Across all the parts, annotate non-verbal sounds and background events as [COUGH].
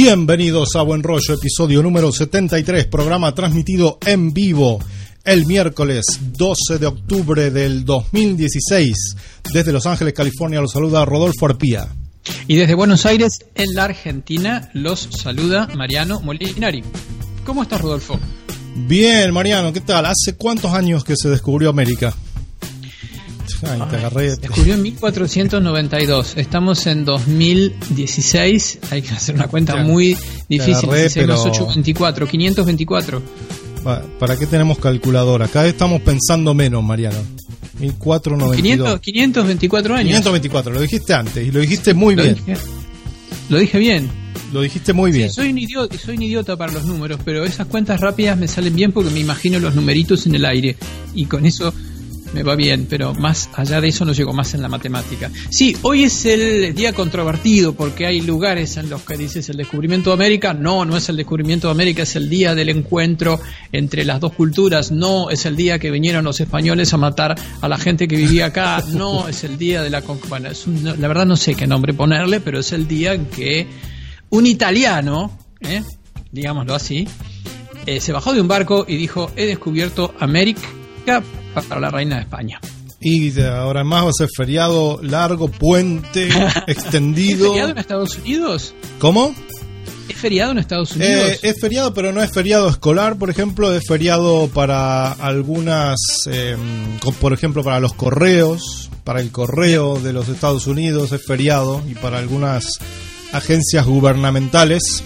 Bienvenidos a Buen Rollo, episodio número 73, programa transmitido en vivo el miércoles 12 de octubre del 2016. Desde Los Ángeles, California, los saluda Rodolfo Arpía. Y desde Buenos Aires, en la Argentina, los saluda Mariano Molinari. ¿Cómo estás, Rodolfo? Bien, Mariano, ¿qué tal? ¿Hace cuántos años que se descubrió América? Ay, te agarré. Descubrió en 1492. Estamos en 2016. Hay que hacer una cuenta muy difícil. agarré, pero- 824, 524. Pa- ¿Para qué tenemos calculadora? Cada vez estamos pensando menos, Mariano. 1492. 500, 524 años. 524, lo dijiste antes y lo dijiste muy Lo bien. dije, lo dije bien. Lo dijiste muy bien. Sí, soy un idiota, soy un idiota para los números, pero esas cuentas rápidas me salen bien porque me imagino los numeritos en el aire y con eso me va bien, pero más allá de eso no llego más en la matemática. Sí, hoy es el día controvertido porque hay lugares en los que dices el descubrimiento de América, no, no es el descubrimiento de América, es el día del encuentro entre las dos culturas, no, es el día que vinieron los españoles a matar a la gente que vivía acá, no, es el día de la... Bueno, la verdad no sé qué nombre ponerle, pero es el día en que un italiano, ¿eh? digámoslo así, eh, se bajó de un barco y dijo, he descubierto América para la reina de España. Y ahora más va a ser feriado largo, puente, [LAUGHS] ¿Es extendido. feriado en Estados Unidos? ¿Cómo? ¿Es feriado en Estados Unidos? Eh, es feriado, pero no es feriado escolar, por ejemplo, es feriado para algunas, eh, co- por ejemplo, para los correos, para el correo de los Estados Unidos es feriado y para algunas agencias gubernamentales,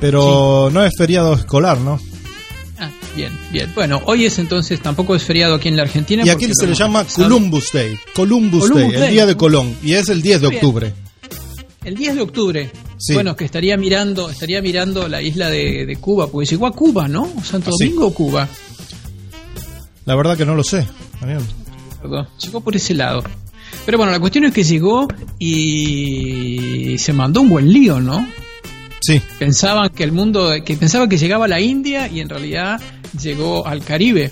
pero no es feriado escolar, ¿no? Bien, bien. Bueno, hoy es entonces, tampoco es feriado aquí en la Argentina. Y aquí se le llama Columbus Day, Columbus, Columbus Day, el día de Colón, y es el 10 de octubre. El 10 de octubre. Sí. Bueno, que estaría mirando, estaría mirando la isla de, de Cuba, porque llegó a Cuba, ¿no? Santo. Domingo o Cuba. La verdad que no lo sé. Mariano. Perdón, llegó por ese lado. Pero bueno, la cuestión es que llegó y se mandó un buen lío, ¿no? Sí, pensaban que el mundo, que pensaba que llegaba a la India y en realidad llegó al Caribe.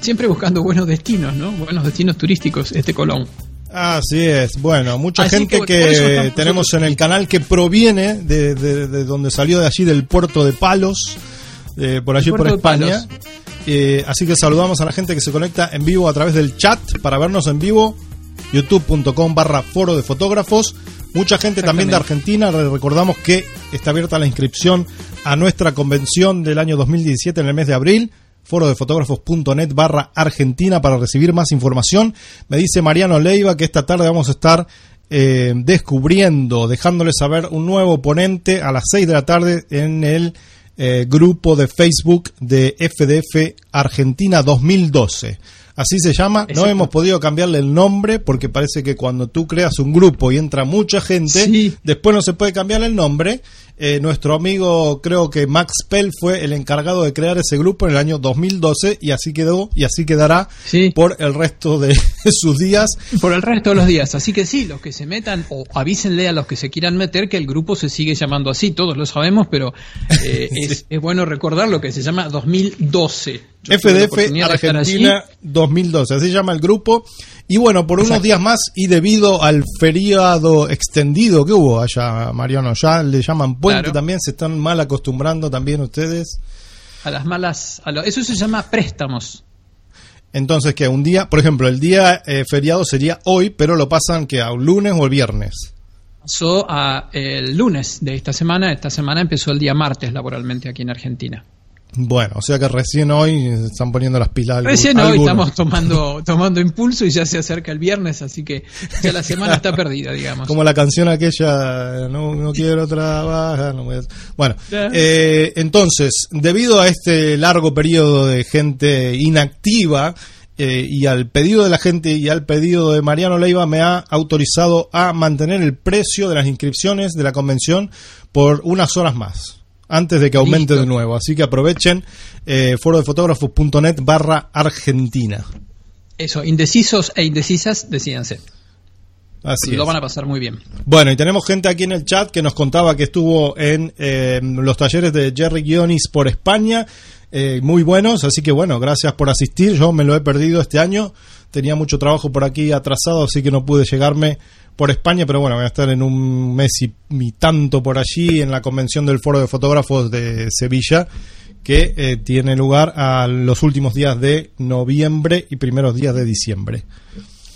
Siempre buscando buenos destinos, ¿no? Buenos destinos turísticos, este Colón. Así es. Bueno, mucha Así gente que, tenemos nosotros en el canal que proviene de, de- de donde salió de allí del puerto de Palos, eh, por allí por España. Eh, así que saludamos a la gente que se conecta en vivo a través del chat para vernos en vivo, youtube.com barra foro de fotógrafos. Mucha gente también de Argentina. Recordamos que está abierta la inscripción a nuestra convención del año 2017 en el mes de abril forodefotógrafos.net barra Argentina para recibir más información. Me dice Mariano Leiva que esta tarde vamos a estar eh, descubriendo, dejándole saber un nuevo ponente a las 6 de la tarde en el eh, grupo de Facebook de FDF Argentina 2012. Así se llama, no hemos podido cambiarle el nombre porque parece que cuando tú creas un grupo y entra mucha gente, Sí. después no se puede cambiar el nombre. Eh, nuestro amigo, creo que Max Pell fue el encargado de crear ese grupo en el año 2012 y así quedó y así quedará Sí. por el resto de [LAUGHS] sus días. Por el resto de los días. Así que sí, los que se metan, o avísenle a los que se quieran meter que el grupo se sigue llamando así. Todos lo sabemos, pero eh, [LAUGHS] es, es bueno recordar lo que se llama 2012. Yo FDF. Argentina 2012, así se llama el grupo. Y bueno, por unos días más y debido al feriado extendido que hubo allá, Mariano, ya le llaman puente Claro. también, se están mal acostumbrando también ustedes. A las malas. a lo- eso se llama préstamos. Entonces, que un día, por ejemplo, el día eh, feriado sería hoy, pero lo pasan que a un lunes o el viernes. Pasó a el lunes de esta semana. Esta semana empezó el día martes laboralmente aquí en Argentina. Bueno, o sea que recién hoy están poniendo las pilas. Recién hoy estamos tomando, tomando impulso y ya se acerca el viernes, así que ya la semana está perdida, digamos. Como la canción aquella, no, no quiero trabajar. no voy a- Bueno, eh, entonces, debido a este largo periodo de gente inactiva eh, y al pedido de la gente y al pedido de Mariano Leiva, me ha autorizado a mantener el precio de las inscripciones de la convención por unas horas más. Antes de que aumente Listo. de nuevo. Así que aprovechen eh, forodefotógrafos.net barra Argentina. Eso, indecisos e indecisas, decídanse. Así Lo es. van a pasar muy bien. Bueno, y tenemos gente aquí en el chat que nos contaba que estuvo en eh, los talleres de Jerry Guionis por España, eh, muy buenos, así que bueno, gracias por asistir, yo me lo he perdido este año, tenía mucho trabajo por aquí atrasado, así que no pude llegarme por España, pero bueno, voy a estar en un mes y, tanto por allí en la convención del Foro de Fotógrafos de Sevilla, que eh, tiene lugar a los últimos días de noviembre y primeros días de diciembre.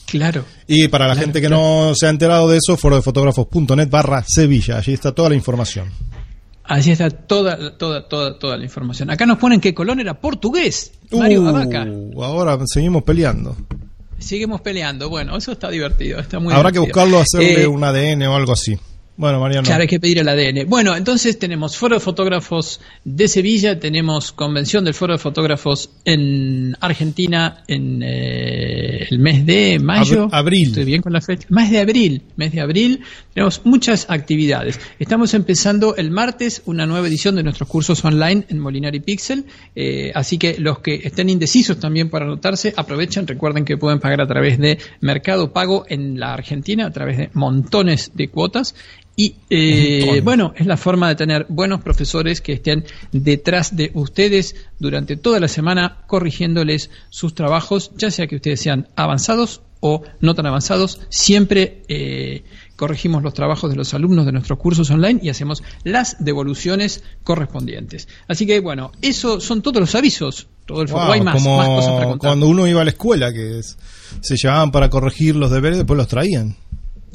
Claro. Y para la gente que no se ha enterado de eso, forodefotógrafos.net barra Sevilla, allí está toda la información. Allí está toda, toda, toda, toda la información. Acá nos ponen que Colón era portugués. Mario uh, Ahora seguimos peleando. Seguimos peleando. Bueno, eso está divertido. Está muy Habrá que buscarlo, hacerle eh, un ADN o algo así. Bueno, Mariano. Claro, hay que pedir el ADN. Bueno, entonces tenemos Foro de Fotógrafos de Sevilla, tenemos convención del Foro de Fotógrafos en Argentina en eh, el mes de mayo. abril. Estoy bien con la fecha. Mes de abril. Mes de abril. Tenemos muchas actividades. Estamos empezando el martes una nueva edición de nuestros cursos online en Molinari Pixel. Eh, así que los que estén indecisos también para anotarse, aprovechen. Recuerden que pueden pagar a través de Mercado Pago en la Argentina, a través de montones de cuotas y eh, bueno, es la forma de tener buenos profesores que estén detrás de ustedes durante toda la semana corrigiéndoles sus trabajos, ya sea que ustedes sean avanzados o no tan avanzados. Siempre eh, corregimos los trabajos de los alumnos de nuestros cursos online y hacemos las devoluciones correspondientes. Así que bueno, eso son todos los avisos. Todo el hay más, cosas para contar. Cuando uno iba a la escuela, que se llevaban para corregir los deberes, después los traían.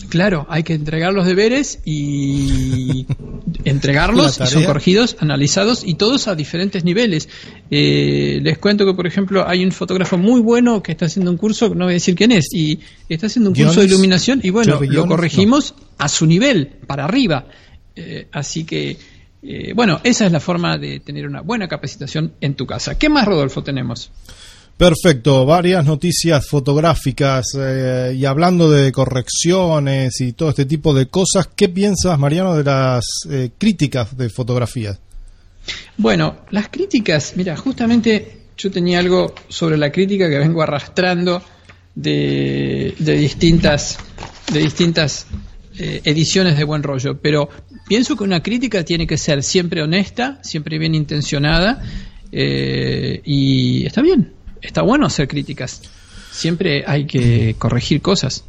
Claro, hay que entregar los deberes y [LAUGHS] entregarlos, son corregidos, analizados y todos a diferentes niveles. Eh, les cuento que, por ejemplo, hay un fotógrafo muy bueno que está haciendo un curso, no voy a decir quién es, y está haciendo un curso de iluminación y bueno, lo corregimos a su nivel, para arriba. Eh, así que, eh, bueno, esa es la forma de tener una buena capacitación en tu casa. ¿Qué más, Rodolfo, tenemos? Perfecto, varias noticias fotográficas eh, y hablando de correcciones y todo este tipo de cosas, ¿qué piensas, Mariano, de las eh, críticas de fotografía? Bueno, las críticas, mira, justamente yo tenía algo sobre la crítica que vengo arrastrando de, distintas, de distintas eh, ediciones de Buen Rollo, pero pienso que una crítica tiene que ser siempre honesta, siempre bien intencionada y está bien, está bueno hacer críticas. Siempre hay que corregir cosas.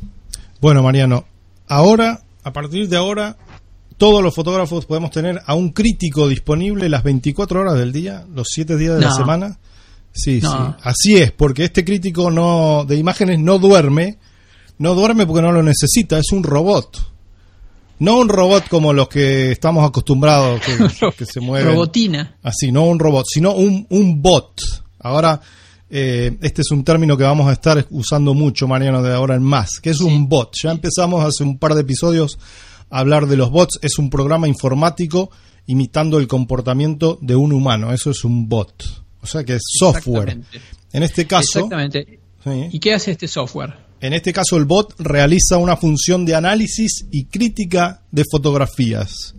Bueno, Mariano, ahora, a partir de ahora, todos los fotógrafos podemos tener a un crítico disponible las 24 horas del día, los 7 días de la semana. Sí, sí. Así es, porque este crítico no de imágenes no duerme, no duerme porque no lo necesita, es un robot. No un robot como los que estamos acostumbrados que, [LAUGHS] que se mueven. Robotina. Así, no un robot, sino un, un bot. Ahora eh, este es un término que vamos a estar usando mucho, Mariano, de ahora en más, que es un bot. Ya empezamos hace un par de episodios a hablar de los bots. Es un programa informático imitando el comportamiento de un humano. Eso es un bot. O sea que es software. En este caso. Exactamente. ¿Y qué hace este software? En este caso, el bot realiza una función de análisis y crítica de fotografías.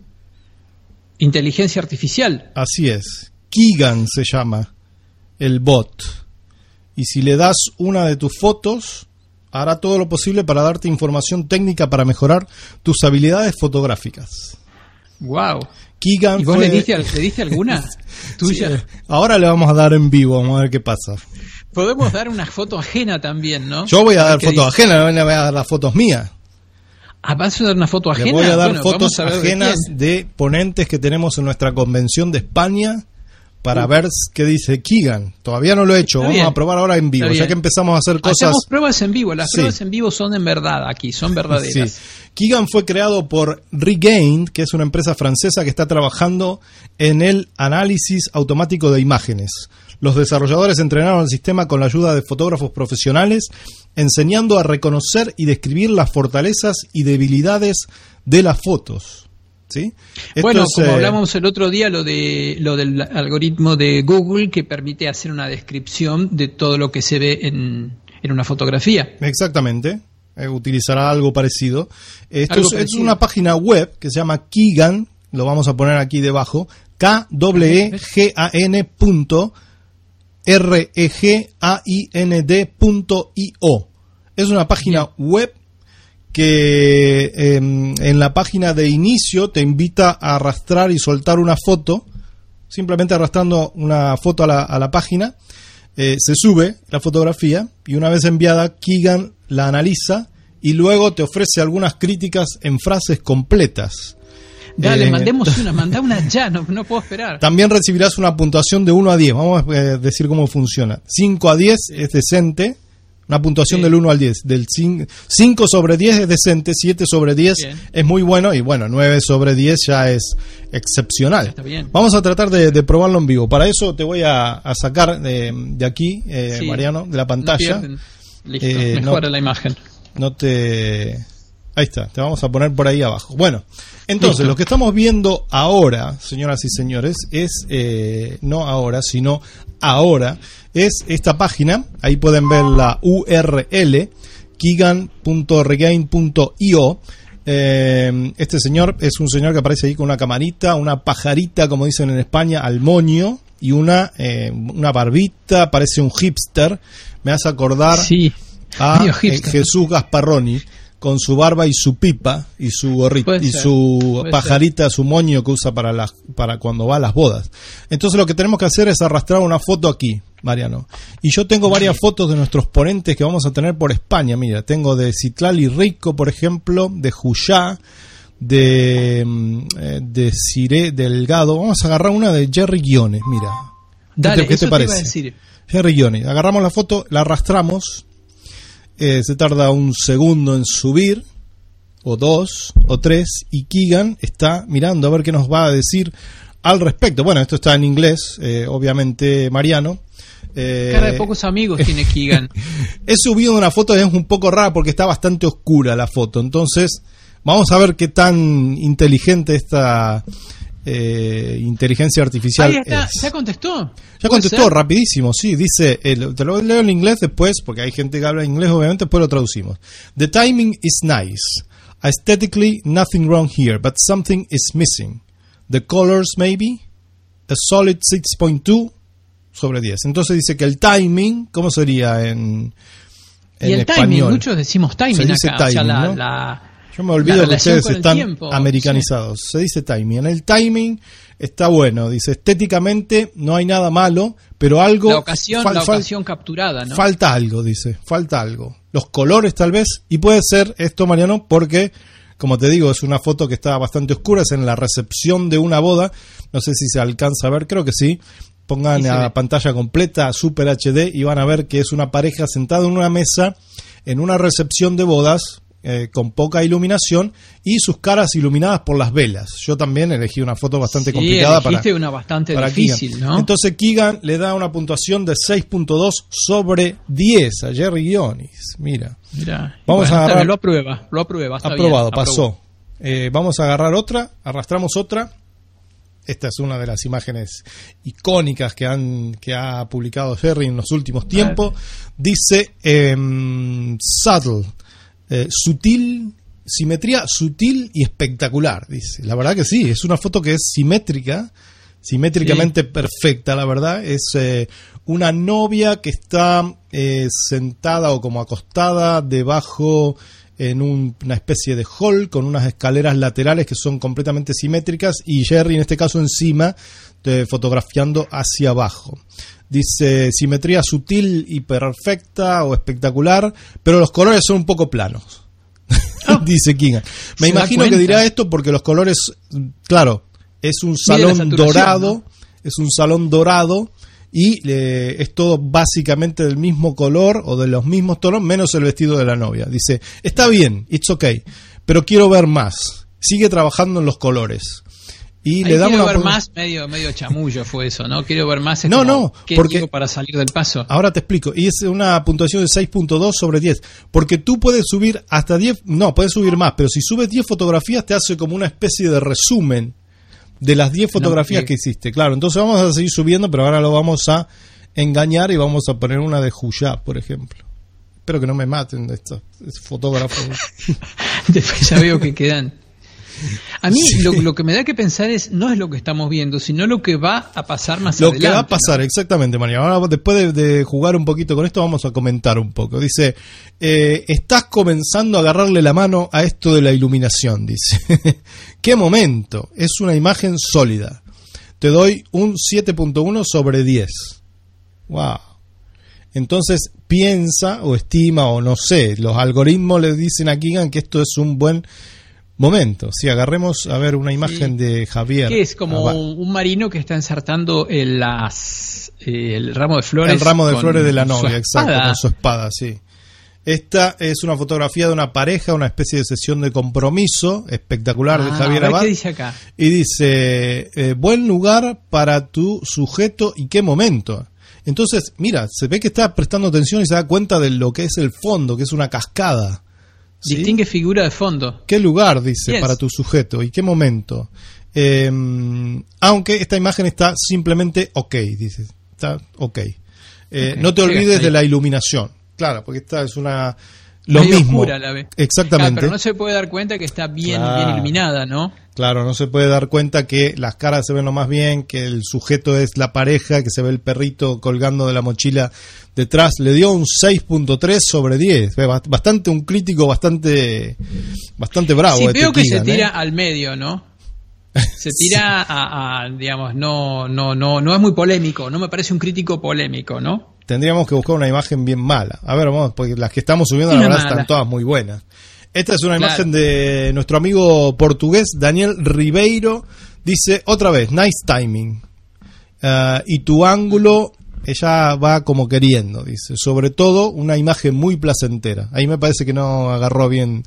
Inteligencia artificial. Así es. Kigan se llama el bot y si le das una de tus fotos, hará todo lo posible para darte información técnica para mejorar tus habilidades fotográficas. Wow. ¿Y vos le, diste, alguna [LAUGHS] tuya? ahora le vamos a dar en vivo, vamos a ver qué pasa. Podemos dar una foto ajena también, ¿no? Yo voy a dar fotos ajenas, no le voy a dar las fotos mías. Ah, ¿Vas a dar una foto ajena? Le voy a dar fotos ajenas de ponentes que tenemos en nuestra convención de España para ver qué dice Keegan. Todavía no lo he hecho, vamos a probar ahora en vivo, ya que empezamos a hacer cosas. Hacemos pruebas en vivo, las pruebas en vivo son en verdad aquí, son verdaderas. Keegan fue creado por Regain, que es una empresa francesa que está trabajando en el análisis automático de imágenes. Los desarrolladores entrenaron el sistema con la ayuda de fotógrafos profesionales, enseñando a reconocer y describir las fortalezas y debilidades de las fotos bueno, como eh, hablamos el otro día, lo, de, lo del algoritmo de Google que permite hacer una descripción de todo lo que se ve en, una fotografía. Exactamente, eh, utilizará algo parecido. Esto es, una página web que se llama Keegan, lo vamos a poner aquí debajo, k w e g a n r e g a i n -I, Es una página web que em, en la página de inicio te invita a arrastrar y soltar una foto, simplemente arrastrando una foto a la, a la página, eh, se sube la fotografía y una vez enviada, Keegan la analiza y luego te ofrece algunas críticas en frases completas. Dale, Eh, mandemos [LAUGHS] una, manda una ya, no, no puedo esperar. También recibirás una puntuación de 1 a 10. Vamos a eh, decir cómo funciona. 5 a 10 es decente. Una puntuación Sí. del 1 al 10. Del 5 sobre 10 es decente, 7 sobre 10 Bien. es muy bueno y bueno, 9 sobre 10 ya es excepcional. Está bien. Vamos a tratar de, de probarlo en vivo. Para eso te voy a, a sacar de, de aquí, eh, Sí. Mariano, de la No pantalla. pierden. Listo, Eh, mejora no. la imagen. no te... Ahí está, te vamos a poner por ahí abajo. Bueno, entonces Listo. lo que estamos viendo ahora, señoras y señores, es, eh, no ahora, sino ahora, es esta página, ahí pueden ver la URL, kigan.regain.io. Eh, este señor es un señor que aparece ahí con una camarita, una pajarita, como dicen en España, al moño, y una, eh, una barbita, parece un hipster. Me hace acordar Sí. a eh. Jesús Gasparroni con su barba y su pipa y su gorrito Puede y su pajarita, su moño que usa para las para cuando va a las bodas. Entonces lo que tenemos que hacer es arrastrar una foto aquí, Mariano. Y yo tengo varias fotos de nuestros ponentes que vamos a tener por España. Mira, tengo de Citlali Rico, por ejemplo, de Juyá, de mm, eh, de Cire Delgado. Vamos a agarrar una de Jerry Guiones, mira. Dale, ¿Qué te eso parece? iba a decir. Jerry Guiones. Agarramos la foto, la arrastramos. Eh, se tarda un segundo en subir, o dos, o tres, y Keegan está mirando a ver qué nos va a decir al respecto. Bueno, esto está en inglés, eh, obviamente, Mariano. Eh, Cara de pocos amigos [LAUGHS] tiene Keegan. He subido una foto, es un poco rara porque está bastante oscura la foto. Entonces, vamos a ver qué tan inteligente esta eh, inteligencia artificial Ahí está, es. ¿ya contestó? Ya ¿Puede contestó ser? rapidísimo, sí, dice, el- te lo leo en inglés después, porque hay gente que habla inglés, obviamente, después lo traducimos. The timing is nice. Aesthetically, nothing wrong here, but something is missing. The colors, maybe. A solid 6.2 sobre 10. Entonces dice que el timing, ¿cómo sería en, en Y el español? timing, muchos decimos timing Se dice acá. o sea, timing, la, ¿no? la- Yo me olvido que ustedes están tiempo, americanizados. Se dice timing. En el timing está bueno. Dice estéticamente no hay nada malo, pero algo. la ocasión, fal- la fal- ocasión capturada, ¿no? Falta algo, dice. Falta algo. Los colores tal vez. Y puede ser esto, Mariano, porque, como te digo, es una foto que está bastante oscura. Es en la recepción de una boda. No sé si se alcanza a ver, creo que sí. Pongan Sí a ve. pantalla completa, Super HD, y van a ver que es una pareja sentada en una mesa en una recepción de bodas eh, con poca iluminación y sus caras iluminadas por las velas. Yo también elegí una foto bastante Sí, complicada para, una bastante para difícil, Keegan. ¿no? Entonces Keegan le da una puntuación de 6.2 sobre 10 a Jerry Guionis. Mira. Vamos a agarrar- lo aprueba, lo aprueba. está aprobado, bien, pasó. Eh, vamos a agarrar otra, arrastramos otra. Esta es una de las imágenes icónicas que, han, que ha publicado Jerry en los últimos tiempos. Dice em, subtle, eh, sutil, simetría sutil y espectacular. Dice, la verdad que sí, es una foto que es simétrica, simétricamente perfecta, la verdad. Es eh, una novia que está eh, sentada o como acostada debajo en un- una especie de hall con unas escaleras laterales que son completamente simétricas y Jerry en este caso encima eh, fotografiando hacia abajo. Dice simetría sutil y perfecta o espectacular, pero los colores son un poco planos. [LAUGHS] Dice Kinga. Me imagino que dirá esto porque los colores, claro, es un salón dorado, ¿no? es un salón dorado y eh, es todo básicamente del mismo color o de los mismos tonos, menos el vestido de la novia. Dice, está bien, it's okay, pero quiero ver más. Sigue trabajando en los colores. Y Ahí le da quiero una ver más, medio, medio chamullo fue eso, ¿no? Quiero ver más. No, no, ¿qué porque- para salir del paso. Ahora te explico. Y es una puntuación de 6.2 sobre 10. Porque tú puedes subir hasta 10, no, puedes subir más, pero si subes 10 fotografías te hace como una especie de resumen de las 10 fotografías que- que hiciste. Claro, entonces vamos a seguir subiendo, pero ahora lo vamos a engañar y vamos a poner una de Juyá, por ejemplo. Espero que no me maten de estos fotógrafos. [LAUGHS] Después ya veo que quedan. A mí lo, lo que me da que pensar es no es lo que estamos viendo, sino lo que va a pasar más Lo adelante. que va a pasar, exactamente, María. Ahora, después de, de jugar un poquito con esto, vamos a comentar un poco. Dice, eh, estás comenzando a agarrarle la mano a esto de la iluminación, dice. [LAUGHS] ¡Qué momento! Es una imagen sólida. Te doy un 7.1 sobre 10. ¡Wow! entonces piensa o estima o no sé, los algoritmos le dicen a Keegan que esto es un buen momento. Si agarremos a ver una imagen de Javier. Que es como un marino que está ensartando el, las, eh, el ramo de flores. El ramo de flores de la novia, exacto, con su espada, sí. Esta es una fotografía de una pareja, una especie de sesión de compromiso espectacular de ah, Javier Abad. ¿Qué dice acá? Y dice, eh, buen lugar para tu sujeto y qué momento. Entonces, mira, se ve que está prestando atención y se da cuenta de lo que es el fondo, que es una cascada. Distingue figura de fondo. ¿Qué lugar, dice, para tu sujeto y qué momento? Em, aunque esta imagen está simplemente ok, dice. Está ok. Eh, no te olvides de la iluminación. Claro, porque esta es una lo mismo. Exactamente. pero no se puede dar cuenta que está bien, bien iluminada, ¿no? Claro, no se puede dar cuenta que las caras se ven lo más bien, que el sujeto es la pareja, que se ve el perrito colgando de la mochila detrás. Le dio un 6.3 sobre 10. Bastante, un crítico bastante, bastante bravo. Sí, este veo que se tira ¿eh? al medio, ¿no? Se tira a, a, digamos, no, no, no, no es muy polémico, no me parece un crítico polémico, ¿no? tendríamos que buscar una imagen bien mala. A ver, vamos, porque las que estamos subiendo, la verdad, están todas muy buenas. Esta es una imagen de nuestro amigo portugués, Daniel Ribeiro. Dice, otra vez, nice timing. Ah, y tu ángulo, ella va como queriendo, dice. Sobre todo, una imagen muy placentera. Ahí me parece que no agarró bien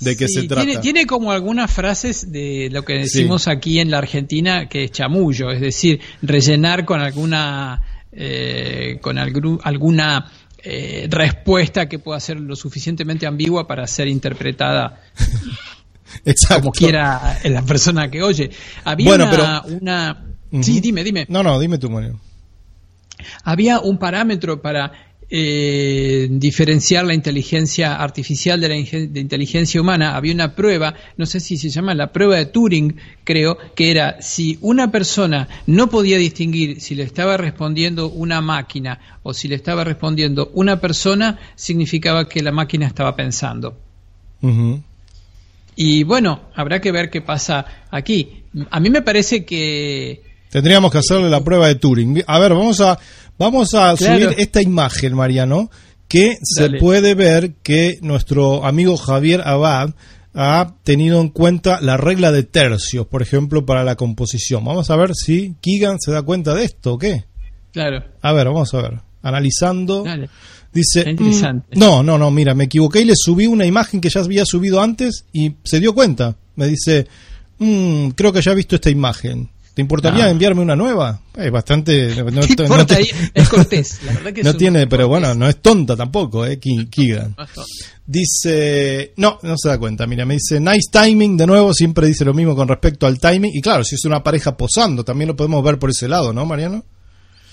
de qué se trata. Tiene, como algunas frases de lo que decimos aquí en la Argentina, que es chamullo, es decir, rellenar con alguna eh, con alguna eh, respuesta que pueda ser lo suficientemente ambigua para ser interpretada [LAUGHS] como quiera la persona que oye. Había una, una... Sí, dime, dime. No, no, dime tú, Mario. Había un parámetro para eh, diferenciar la inteligencia artificial de la inteligencia humana, había una prueba, no sé si se llama la prueba de Turing, creo, que era si una persona no podía distinguir si le estaba respondiendo una máquina o si le estaba respondiendo una persona, significaba que la máquina estaba pensando. Y bueno, habrá que ver qué pasa aquí. A mí me parece que... Tendríamos que hacerle la prueba de Turing. A ver, vamos a Vamos a subir esta imagen, Mariano, que se puede ver que nuestro amigo Javier Abad ha tenido en cuenta la regla de tercios, por ejemplo, para la composición. Vamos a ver si Keegan se da cuenta de esto o qué. Claro. A ver, vamos a ver. Analizando. Dice, mm, no, no, no, mira, me equivoqué y le subí una imagen que ya había subido antes y se dio cuenta. Me dice, mm, creo que ya he visto esta imagen. ¿Te importaría enviarme una nueva? Es bastante. No, [LAUGHS] es cortés, la [LAUGHS] verdad que No tiene, pero bueno, no es tonta tampoco, ¿eh? Keegan. Dice. No, no se da cuenta. Mira, me dice nice timing. De nuevo, siempre dice lo mismo con respecto al timing. Y claro, si es una pareja posando, también lo podemos ver por ese lado, ¿no, Mariano?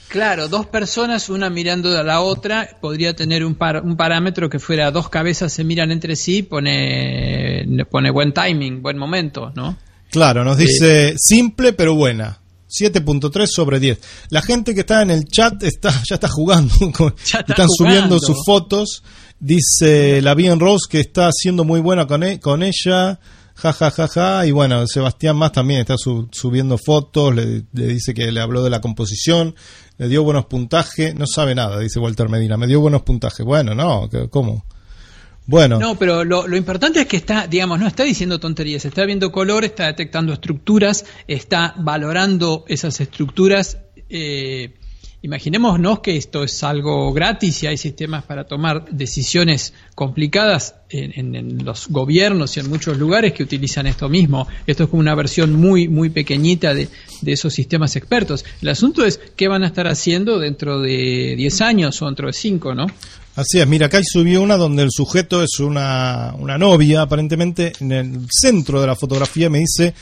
Claro, dos personas, una mirando a la otra, podría tener un, par, un parámetro que fuera dos cabezas se miran entre sí, pone, pone buen timing, buen momento, ¿no? Claro, nos dice simple pero buena. 7.3 sobre 10. La gente que está en el chat está [LAUGHS] ya está jugando, [LAUGHS] están subiendo sus fotos. Dice la Bien Rose que está siendo muy buena con, e, con ella. Ja, ja, ja, ja. Y bueno, Sebastián Más también está subiendo fotos. Le, le, dice que le habló de la composición. Le dio buenos puntajes. No sabe nada, dice Walter Medina. Me dio buenos puntajes. Bueno, no, ¿cómo? Bueno. No, pero lo, importante es que está, digamos, no está diciendo tonterías, está viendo color, está detectando estructuras, está valorando esas estructuras. Eh, imaginémonos que esto es algo gratis y hay sistemas para tomar decisiones complicadas en, los gobiernos y en muchos lugares que utilizan esto mismo. Esto es como una versión muy, muy pequeñita de, de esos sistemas expertos. El asunto es qué van a estar haciendo dentro de 10 años o dentro de 5, ¿no? Así es, mira, acá subió una donde el sujeto es una, una novia, aparentemente en el centro de la fotografía me dice,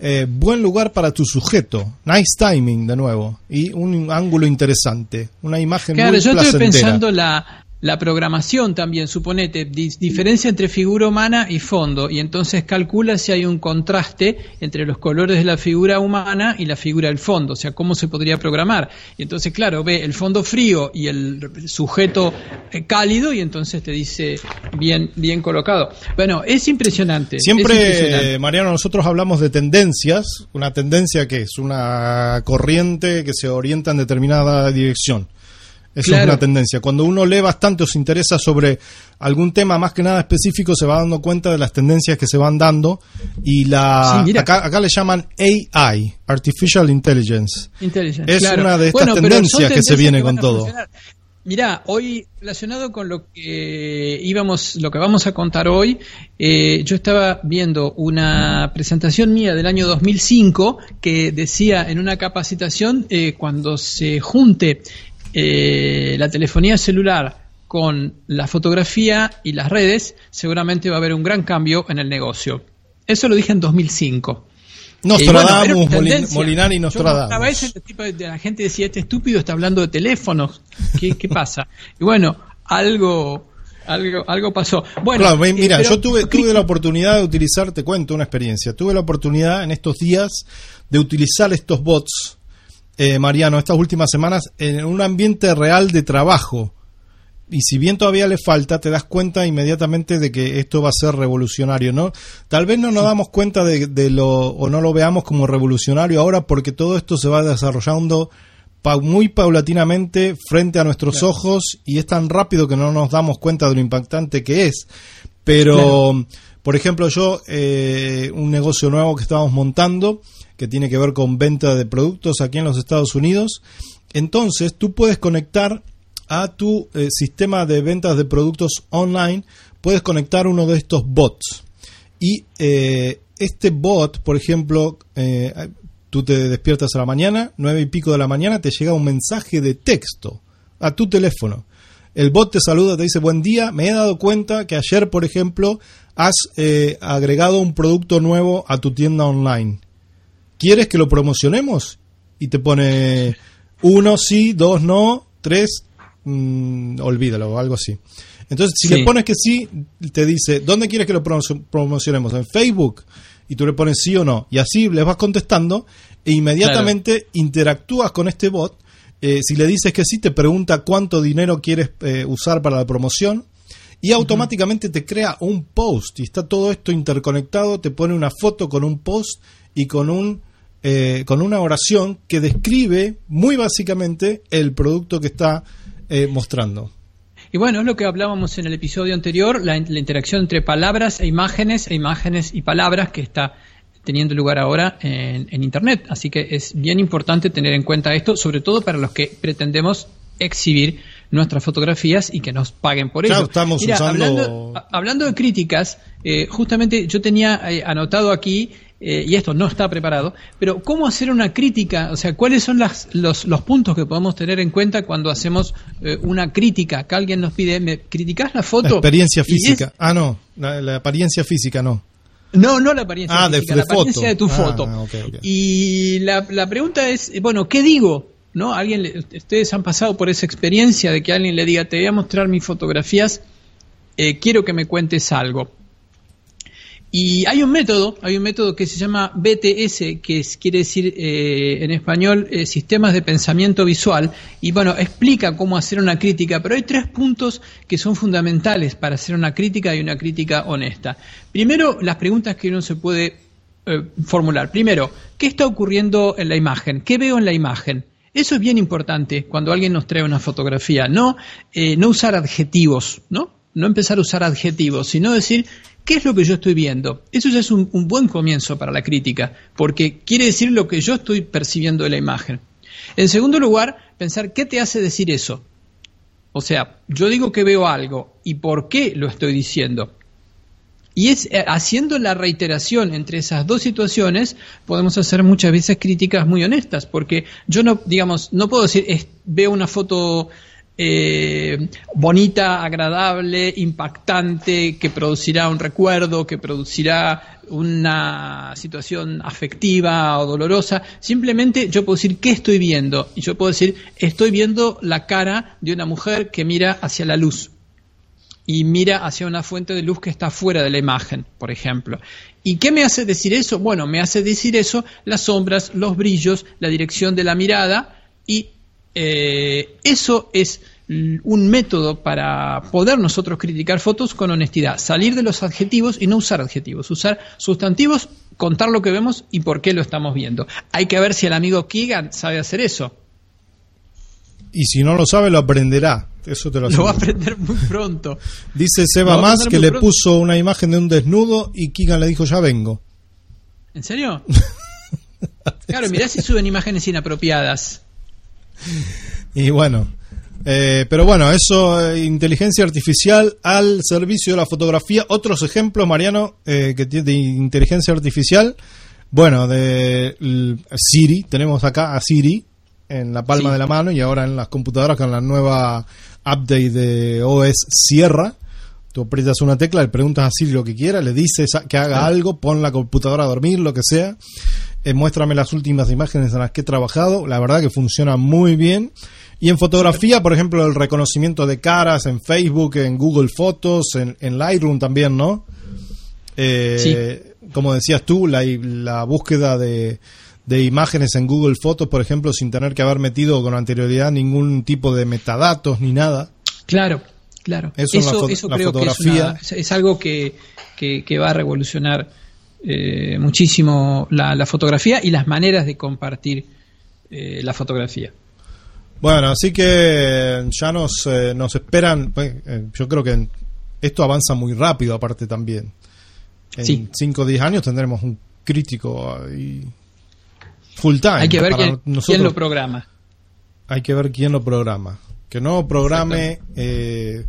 eh, buen lugar para tu sujeto, nice timing de nuevo, y un ángulo interesante, una imagen claro, muy yo estoy pensando la, la programación también, suponete, diferencia entre figura humana y fondo, y entonces calcula si hay un contraste entre los colores de la figura humana y la figura del fondo, o sea, cómo se podría programar. Y entonces, claro, ve el fondo frío y el sujeto eh, cálido, y entonces te dice bien, bien colocado. Bueno, es impresionante. Siempre, Mariano, nosotros hablamos de tendencias, una tendencia que es una corriente que se orienta en determinada dirección. Eso es una tendencia. Cuando uno lee bastante o se interesa sobre algún tema más que nada específico, se va dando cuenta de las tendencias que se van dando. Y la acá, acá, le llaman AI, Artificial Intelligence. es una de estas tendencias que se viene con todo. Mira, hoy relacionado con lo que íbamos, lo que vamos a contar hoy, eh, yo estaba viendo una presentación mía del año 2005 que decía en una capacitación eh, cuando se junte eh, la telefonía celular con la fotografía y las redes, seguramente va a haber un gran cambio en el negocio. Eso lo dije en 2005. Nostradamus, bueno, Molinari Nostradamus. el tipo de, la gente decía, este estúpido está hablando de teléfonos. ¿Qué, qué pasa? Y bueno, algo, algo, algo pasó. Bueno, mira, eh, yo tuve, tuve la oportunidad de utilizar, te cuento una experiencia, tuve la oportunidad en estos días de utilizar estos bots eh, Mariano, estas últimas semanas en un ambiente real de trabajo. Y si bien todavía le falta, te das cuenta inmediatamente de que esto va a ser revolucionario, ¿no? Tal vez no nos damos cuenta de, lo, o no lo veamos como revolucionario ahora porque todo esto se va desarrollando muy paulatinamente frente a nuestros ojos y es tan rápido que no nos damos cuenta de lo impactante que es. Pero, por ejemplo, yo, eh, un negocio nuevo que estábamos montando, que tiene que ver con venta de productos aquí en los Estados Unidos. Entonces tú puedes conectar a tu eh, sistema de ventas de productos online, puedes conectar uno de estos bots. Y eh, este bot, por ejemplo, eh, tú te despiertas a la mañana, nueve y pico de la mañana, te llega un mensaje de texto a tu teléfono. El bot te saluda, te dice buen día, me he dado cuenta que ayer, por ejemplo, has agregado un producto nuevo a tu tienda online. ¿Quieres que lo promocionemos? Y te pone uno sí, dos no, tres, mm, olvídalo algo así. Entonces, si le pones que sí, te dice, ¿dónde quieres que lo promocionemos? ¿En Facebook? Y tú le pones sí o no. Y así le vas contestando e inmediatamente interactúas con este bot. Eh, si le dices que sí, te pregunta cuánto dinero quieres eh, usar para la promoción y automáticamente te crea un post y está todo esto interconectado, te pone una foto con un post y con un eh, con una oración que describe muy básicamente el producto que está eh, mostrando. Y bueno, es lo que hablábamos en el episodio anterior, la, interacción entre palabras e imágenes, e imágenes y palabras que está teniendo lugar ahora en, Internet. Así que es bien importante tener en cuenta esto, sobre todo para los que pretendemos exhibir nuestras fotografías y que nos paguen por ello. Estamos hablando, de críticas, eh, justamente yo tenía anotado aquí eh, y esto no está preparado, pero ¿cómo hacer una crítica? O sea, ¿cuáles son las, los, los puntos que podemos tener en cuenta cuando hacemos eh, una crítica? Que alguien nos pide, ¿me criticás la foto? La experiencia física. Ah, no, la, apariencia física no. No, no la apariencia ah, física, la apariencia de tu ah, foto. Y la, la pregunta es, bueno, ¿qué digo? ¿No? Alguien, ustedes han pasado por esa experiencia de que alguien le diga, te voy a mostrar mis fotografías, eh, quiero que me cuentes algo. Y hay un método, hay un método que se llama BTS, que quiere decir eh, en español eh, sistemas de pensamiento visual, y bueno, explica cómo hacer una crítica, pero hay tres puntos que son fundamentales para hacer una crítica y una crítica honesta. Primero, las preguntas que uno se puede formular. Primero, ¿qué está ocurriendo en la imagen? ¿Qué veo en la imagen? Eso es bien importante cuando alguien nos trae una fotografía, no, no usar adjetivos, ¿no? No empezar a usar adjetivos, sino decir ¿Qué es lo que yo estoy viendo? Eso ya es un, buen comienzo para la crítica, porque quiere decir lo que yo estoy percibiendo de la imagen. En segundo lugar, pensar qué te hace decir eso. O sea, yo digo que veo algo y por qué lo estoy diciendo. Y es eh, haciendo la reiteración entre esas dos situaciones podemos hacer muchas veces críticas muy honestas, porque yo no, digamos, no puedo decir veo una foto eh, bonita, agradable, impactante, que producirá un recuerdo, que producirá una situación afectiva o dolorosa. Simplemente yo puedo decir qué estoy viendo. Y yo puedo decir, estoy viendo la cara de una mujer que mira hacia la luz y mira hacia una fuente de luz que está fuera de la imagen, por ejemplo. ¿Y qué me hace decir eso? Bueno, me hace decir eso las sombras, los brillos, la dirección de la mirada y eh, eso es un método para poder nosotros criticar fotos con honestidad, salir de los adjetivos y no usar adjetivos, usar sustantivos, contar lo que vemos y por qué lo estamos viendo. Hay que ver si el amigo Keegan sabe hacer eso. Y si no lo sabe, lo aprenderá. Eso te lo Lo va a aprender muy [LAUGHS] pronto. Dice Seba Más que le pronto. puso una imagen de un desnudo y Keegan le dijo, ya vengo. ¿En serio? [LAUGHS] Claro, mirá si suben imágenes inapropiadas. Y bueno, eh, pero bueno, eso, eh, inteligencia artificial al servicio de la fotografía. Otros ejemplos, Mariano, eh, que tiene de inteligencia artificial. Bueno, de Siri, tenemos acá a Siri en la palma Sí. de la mano y ahora en las computadoras con la nueva update de OS Sierra. Tú aprietas una tecla, le preguntas a Siri lo que quiera, le dices que haga algo, pon la computadora a dormir, lo que sea. Eh, muéstrame las últimas imágenes en las que he trabajado. La verdad que funciona muy bien. Y en fotografía, por ejemplo, el reconocimiento de caras en Facebook, en Google Fotos, en, en Lightroom también, ¿no? Eh, Como decías tú, la, la búsqueda de, de imágenes en Google Fotos, por ejemplo, sin tener que haber metido con anterioridad ningún tipo de metadatos ni nada. Claro, claro. Eso la Eso, creo que es, fotografía. una- es- algo que, que- que va a revolucionar eh, muchísimo la, la fotografía y las maneras de compartir eh, la fotografía. Bueno, así que ya nos, eh, nos esperan. pues, yo creo que esto avanza muy rápido, aparte también. En Sí. 5 o 10 años tendremos un crítico ahí full time. Hay que ver quién, quién nosotros. lo programa. Hay que ver quién lo programa. Que no programe eh,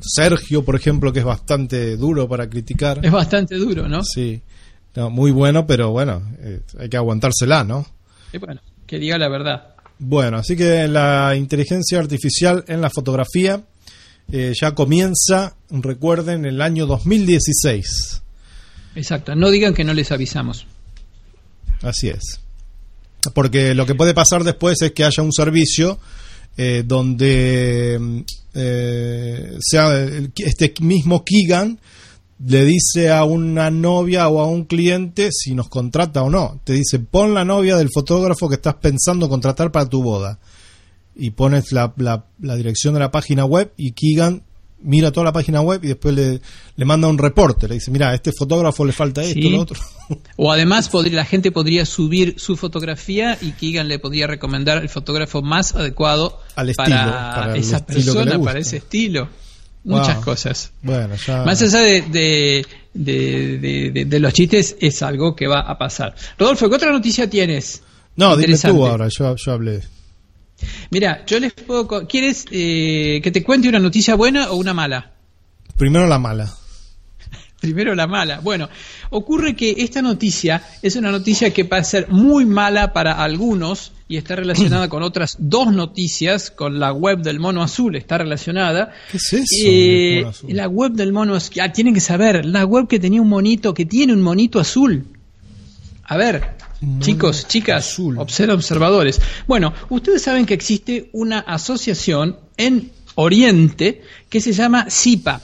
Sergio, por ejemplo, que es bastante duro para criticar. Es bastante duro, ¿no? Sí, No, muy bueno, pero bueno, eh, hay que aguantársela, ¿no? Y bueno, que diga la verdad. Bueno, así que la inteligencia artificial en la fotografía eh, ya comienza, recuerden, el año 2016. Exacto. No digan que no les avisamos. Así es. Porque lo que puede pasar después es que haya un servicio eh, donde mm, eh, sea el- este mismo Keegan le dice a una novia o a un cliente si nos contrata o no. Te dice, pon la novia del fotógrafo que estás pensando contratar para tu boda. Y pones la- la dirección de la página web y Keegan mira toda la página web y después le, le manda un reporte. Le dice, mira, a este fotógrafo le falta esto, Sí. lo otro. [LAUGHS] O además podría- la gente podría subir su fotografía y Keegan le podría recomendar el fotógrafo más adecuado Al estilo, para, esa persona, para ese estilo. Muchas Wow. cosas. Bueno, ya... Más allá de, de, de- de- los chistes, es algo que va a pasar. Rodolfo, ¿qué otra noticia tienes? No, dime tú ahora, yo, yo hablé. Mira, yo les puedo... co- ¿Quieres eh, que te cuente una noticia buena o una mala? Primero la mala. [LAUGHS] Primero la mala. Bueno, ocurre que esta noticia es una noticia que va a ser muy mala para algunos y está relacionada [CLEARS THROAT] con otras dos noticias, con la web del mono azul está relacionada. ¿Qué es eso? Eh, del mono azul? la web del mono azul, ah, tienen que saber, la web que tenía un monito, que tiene un monito azul. A ver, Chicos, chicas, azul. observa observadores. Bueno, ustedes saben que existe una asociación en Oriente que se llama SIPA.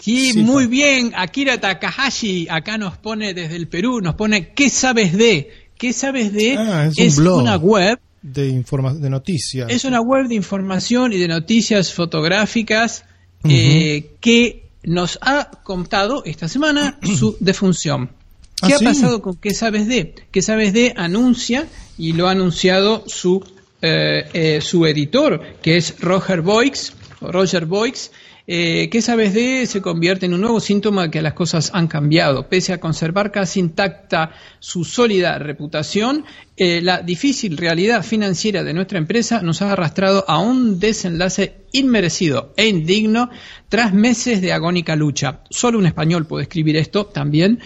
Sí, SIPA. muy bien, Akira Takahashi acá nos pone desde el Perú, nos pone ¿qué sabes de? ¿Qué sabes de? Ah, es un blog. una web De, informa de noticias. es una web de información y de noticias fotográficas eh, que nos ha contado esta semana su defunción. ¿Qué ¿Ah, ha sí? pasado con ¿Qué sabes de? ¿Qué sabes de? Anuncia y lo ha anunciado su, eh, eh, su editor, que es Roger Boix, Roger Boix. Eh, ¿Qué sabes de? Se convierte en un nuevo síntoma de que las cosas han cambiado. Pese a conservar casi intacta su sólida reputación, eh, la difícil realidad financiera de nuestra empresa nos ha arrastrado a un desenlace inmerecido e indigno tras meses de agónica lucha. Solo un español puede escribir esto también.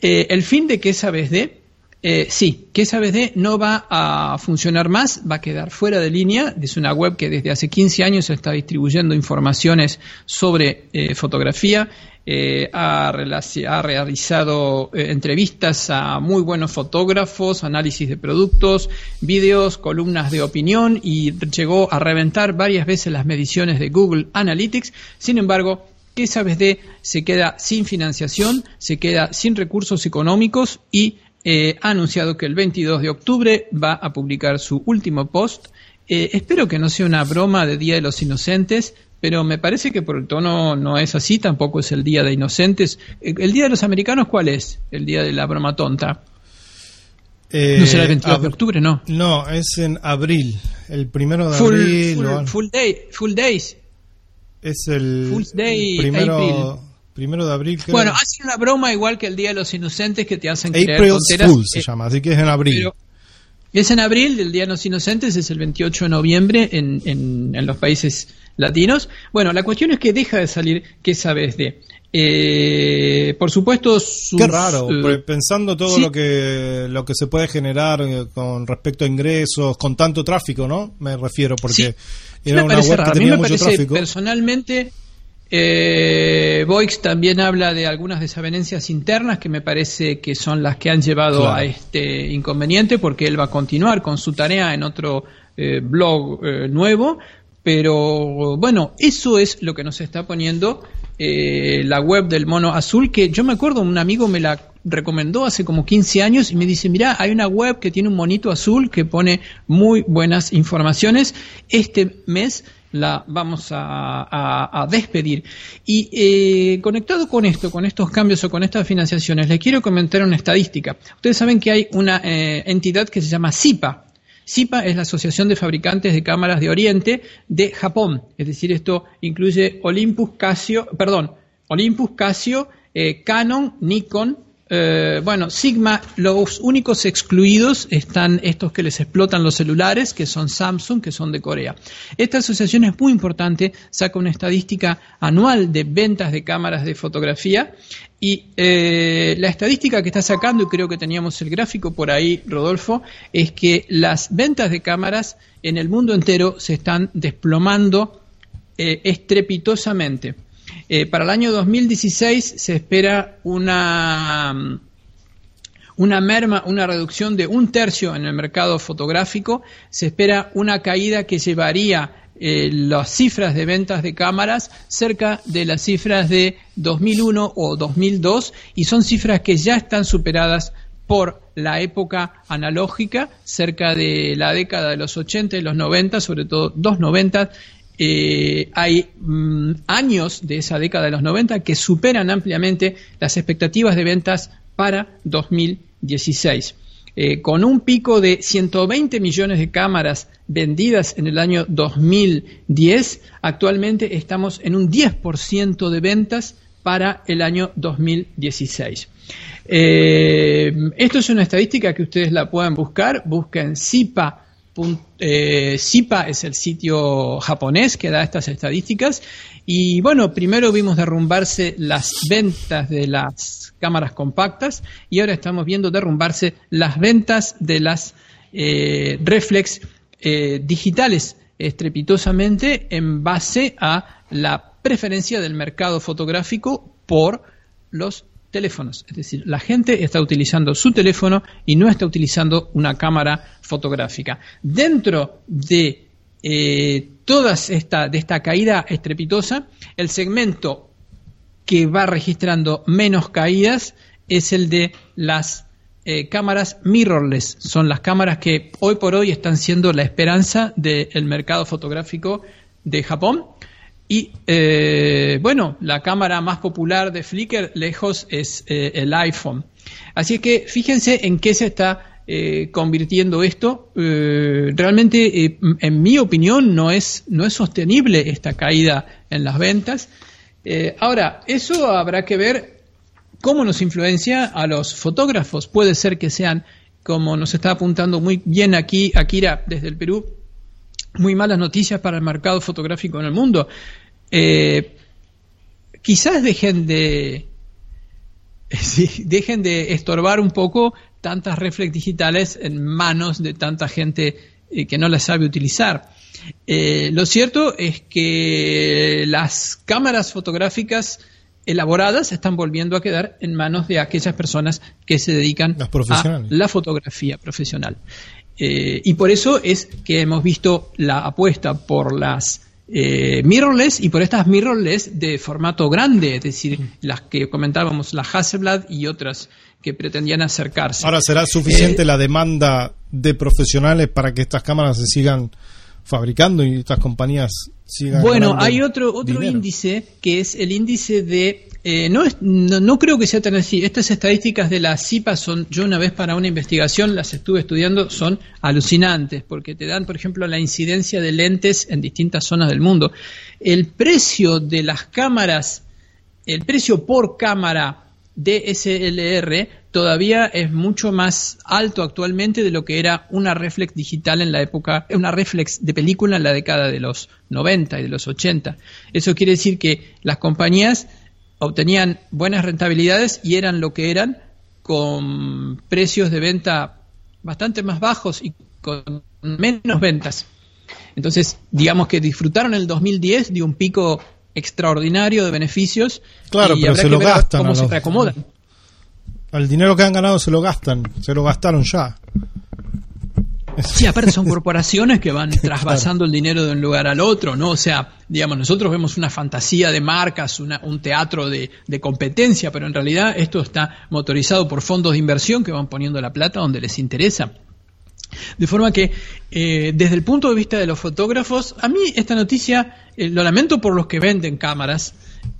Eh, el fin de ¿Qué sabes de? Eh, sí, ¿qué sabes de? No va a funcionar más, va a quedar fuera de línea. Es una web que desde hace 15 años está distribuyendo informaciones sobre eh, fotografía. Eh, ha, realizado entrevistas a muy buenos fotógrafos, análisis de productos, vídeos, columnas de opinión y llegó a reventar varias veces las mediciones de Google Analytics. Sin embargo, ¿Qué sabes de? Se queda sin financiación, se queda sin recursos económicos y eh, ha anunciado que el 22 de octubre va a publicar su último post. Eh, espero que no sea una broma de Día de los Inocentes, pero me parece que por el tono no es así, tampoco es el Día de Inocentes. Eh, ¿El Día de los Americanos cuál es? El Día de la broma tonta. Eh, No será el 22 de octubre, no. No, es en abril. el primero de abril. Full, full, day, full days. Es el Full day, primero, April. Primero de abril. creo. Bueno, hacen una broma igual que el Día de los Inocentes que te hacen creer April. Fool se llama, así que es en abril. pero es en abril, el Día de los Inocentes es el 28 de noviembre en, en, en los países latinos. Bueno, la cuestión es que deja de salir ¿Qué sabes de? Eh, por supuesto, sus, Qué raro, eh, pues, pensando todo sí. lo que lo que se puede generar eh, con respecto a ingresos, con tanto tráfico, ¿no? Me refiero, porque Sí, era una web raro. que tenía mucho parece tráfico. personalmente eh, Voix también habla de algunas desavenencias internas que me parece que son las que han llevado Claro. a este inconveniente porque él va a continuar con su tarea en otro eh, blog eh, nuevo pero bueno eso es lo que nos está poniendo eh, la web del mono azul que yo me acuerdo un amigo me la recomendó hace como 15 años y me dice, mira, hay una web que tiene un monito azul que pone muy buenas informaciones. Este mes la vamos a, despedir. Y eh, conectado con esto, con estos cambios o con estas financiaciones, les quiero comentar una estadística. Ustedes saben que hay una eh, entidad que se llama SIPA. SIPA es la Asociación de Fabricantes de Cámaras de Oriente de Japón. Es decir, esto incluye Olympus, Casio, perdón, Olympus, Casio, eh, Canon, Nikon, eh, bueno, Sigma, los únicos excluidos están estos que les explotan los celulares, que son Samsung, que son de Corea. Esta asociación es muy importante, saca una estadística anual de ventas de cámaras de fotografía y eh, la estadística que está sacando, y creo que teníamos el gráfico por ahí, Rodolfo, es que las ventas de cámaras en el mundo entero se están desplomando eh, estrepitosamente. Eh, para el año 2016 se espera una, mm, una merma, una reducción de un tercio en el mercado fotográfico. Se espera una caída que llevaría eh, las cifras de ventas de cámaras cerca de las cifras de 2001 o 2002 y son cifras que ya están superadas por la época analógica, cerca de la década de los 80 y los 90, sobre todo 290, eh, hay mm, años de esa década de los 90 que superan ampliamente las expectativas de ventas para 2016. Eh, con un pico de 120 millones de cámaras vendidas en el año 2010, actualmente estamos en un 10% de ventas para el año 2016. Eh, esto es una estadística que ustedes la pueden buscar, busquen CIPA eh, es el sitio japonés que da estas estadísticas. Y bueno, primero vimos derrumbarse las ventas de las cámaras compactas y ahora estamos viendo derrumbarse las ventas de las eh, reflex eh, digitales estrepitosamente en base a la preferencia del mercado fotográfico por los teléfonos. Es decir, la gente está utilizando su teléfono y no está utilizando una cámara fotográfica. Dentro de eh, toda esta, de esta caída estrepitosa, el segmento que va registrando menos caídas es el de las eh, cámaras mirrorless. Son las cámaras que hoy por hoy están siendo la esperanza del mercado fotográfico de Japón. Y eh, bueno, la cámara más popular de Flickr lejos es eh, el iPhone. Así que fíjense en qué se está eh, convirtiendo esto. Eh, realmente, en mi opinión, no es, no es sostenible esta caída en las ventas. Ahora, eso habrá que ver cómo nos influencia a los fotógrafos. Puede ser que sean, como nos está apuntando muy bien aquí Akira desde el Perú, muy malas noticias para el mercado fotográfico en el mundo. Eh, quizás dejen de [LAUGHS] sí, dejen de estorbar un poco tantas reflex digitales en manos de tanta gente eh, que no las sabe utilizar. Eh, lo cierto es que las cámaras fotográficas elaboradas están volviendo a quedar en manos de aquellas personas que se dedican a la fotografía profesional. Eh, y por eso es que hemos visto la apuesta por las eh, mirrorless y por estas mirrorless de formato grande, es decir, las que comentábamos, la Hasselblad y otras que pretendían acercarse. Ahora será suficiente Eh, la demanda de profesionales para que estas cámaras se sigan fabricando y estas compañías sigan. Bueno, hay otro otro índice que es el índice de eh, no, es, no, creo que sea tan así. Estas estadísticas de la CIPA son, yo una vez para una investigación las estuve estudiando, son alucinantes, porque te dan, por ejemplo, la incidencia de lentes en distintas zonas del mundo. El precio de las cámaras, el precio por cámara DSLR todavía es mucho más alto actualmente de lo que era una reflex digital en la época, una reflex de película en la década de los 90 y de los 80. Eso quiere decir que las compañías obtenían buenas rentabilidades y eran lo que eran con precios de venta bastante más bajos y con menos ventas. Entonces, digamos que disfrutaron el 2010 de un pico extraordinario de beneficios. Claro, pero se lo gastan. Cómo se reacomodan. El dinero que han ganado se lo gastan, se lo gastaron ya. [LAUGHS] Sí, aparte son corporaciones que van [LAUGHS] trasvasando el dinero de un lugar al otro, ¿no? O sea, digamos, nosotros vemos una fantasía de marcas, un teatro de, competencia, pero en realidad esto está motorizado por fondos de inversión que van poniendo la plata donde les interesa. De forma que, eh, desde el punto de vista de los fotógrafos, a mí esta noticia, eh, lo lamento por los que venden cámaras,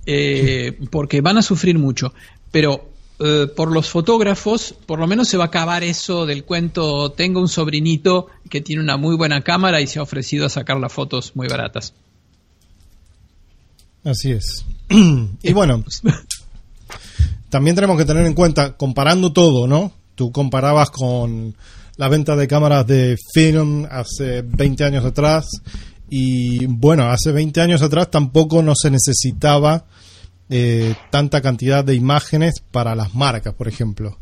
eh, porque van a sufrir mucho, pero eh, por los fotógrafos, por lo menos se va a acabar eso del cuento, tengo un sobrinito que tiene una muy buena cámara y se ha ofrecido a sacar las fotos muy baratas. Así es. [CLEARS THROAT] y bueno, también tenemos que tener en cuenta, comparando todo, ¿no? Tú comparabas con la venta de cámaras de film hace 20 años atrás y bueno, hace 20 años atrás tampoco no se necesitaba eh, tanta cantidad de imágenes para las marcas, por ejemplo.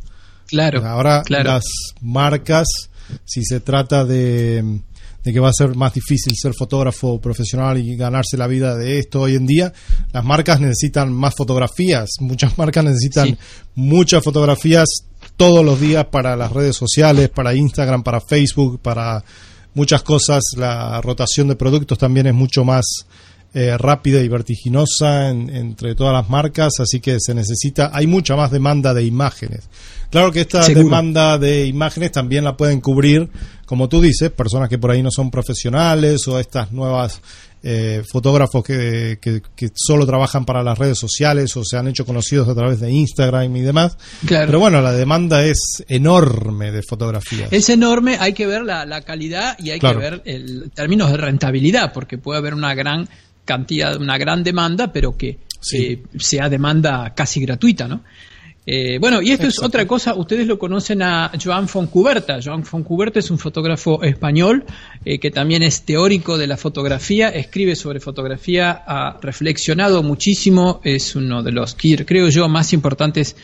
Claro. Ahora las marcas, si se trata de, que va a ser más difícil ser fotógrafo profesional y ganarse la vida de esto hoy en día, las marcas necesitan más fotografías. [LAUGHS] Muchas marcas necesitan muchas fotografías todos los días para las redes sociales, para Instagram, para Facebook, para muchas cosas. La rotación de productos también es mucho más eh, rápida y vertiginosa entre todas las marcas, así que se necesita, hay mucha más demanda de imágenes. Claro que esta demanda de imágenes también la pueden cubrir, como tú dices, personas que por ahí no son profesionales o estas nuevas eh, fotógrafos que, que, solo trabajan para las redes sociales o se han hecho conocidos a través de Instagram y demás. Pero bueno, la demanda es enorme de fotografías. Es enorme, hay que ver la, calidad y hay que ver el términos de rentabilidad, porque puede haber una gran cantidad, una gran demanda, pero que eh, sea demanda casi gratuita, ¿no? Eh, bueno, y esto es otra cosa, ustedes lo conocen a Joan Foncuberta. Joan Foncuberta es un fotógrafo español eh, que también es teórico de la fotografía, escribe sobre fotografía, ha reflexionado muchísimo, es uno de los, creo yo, más importantes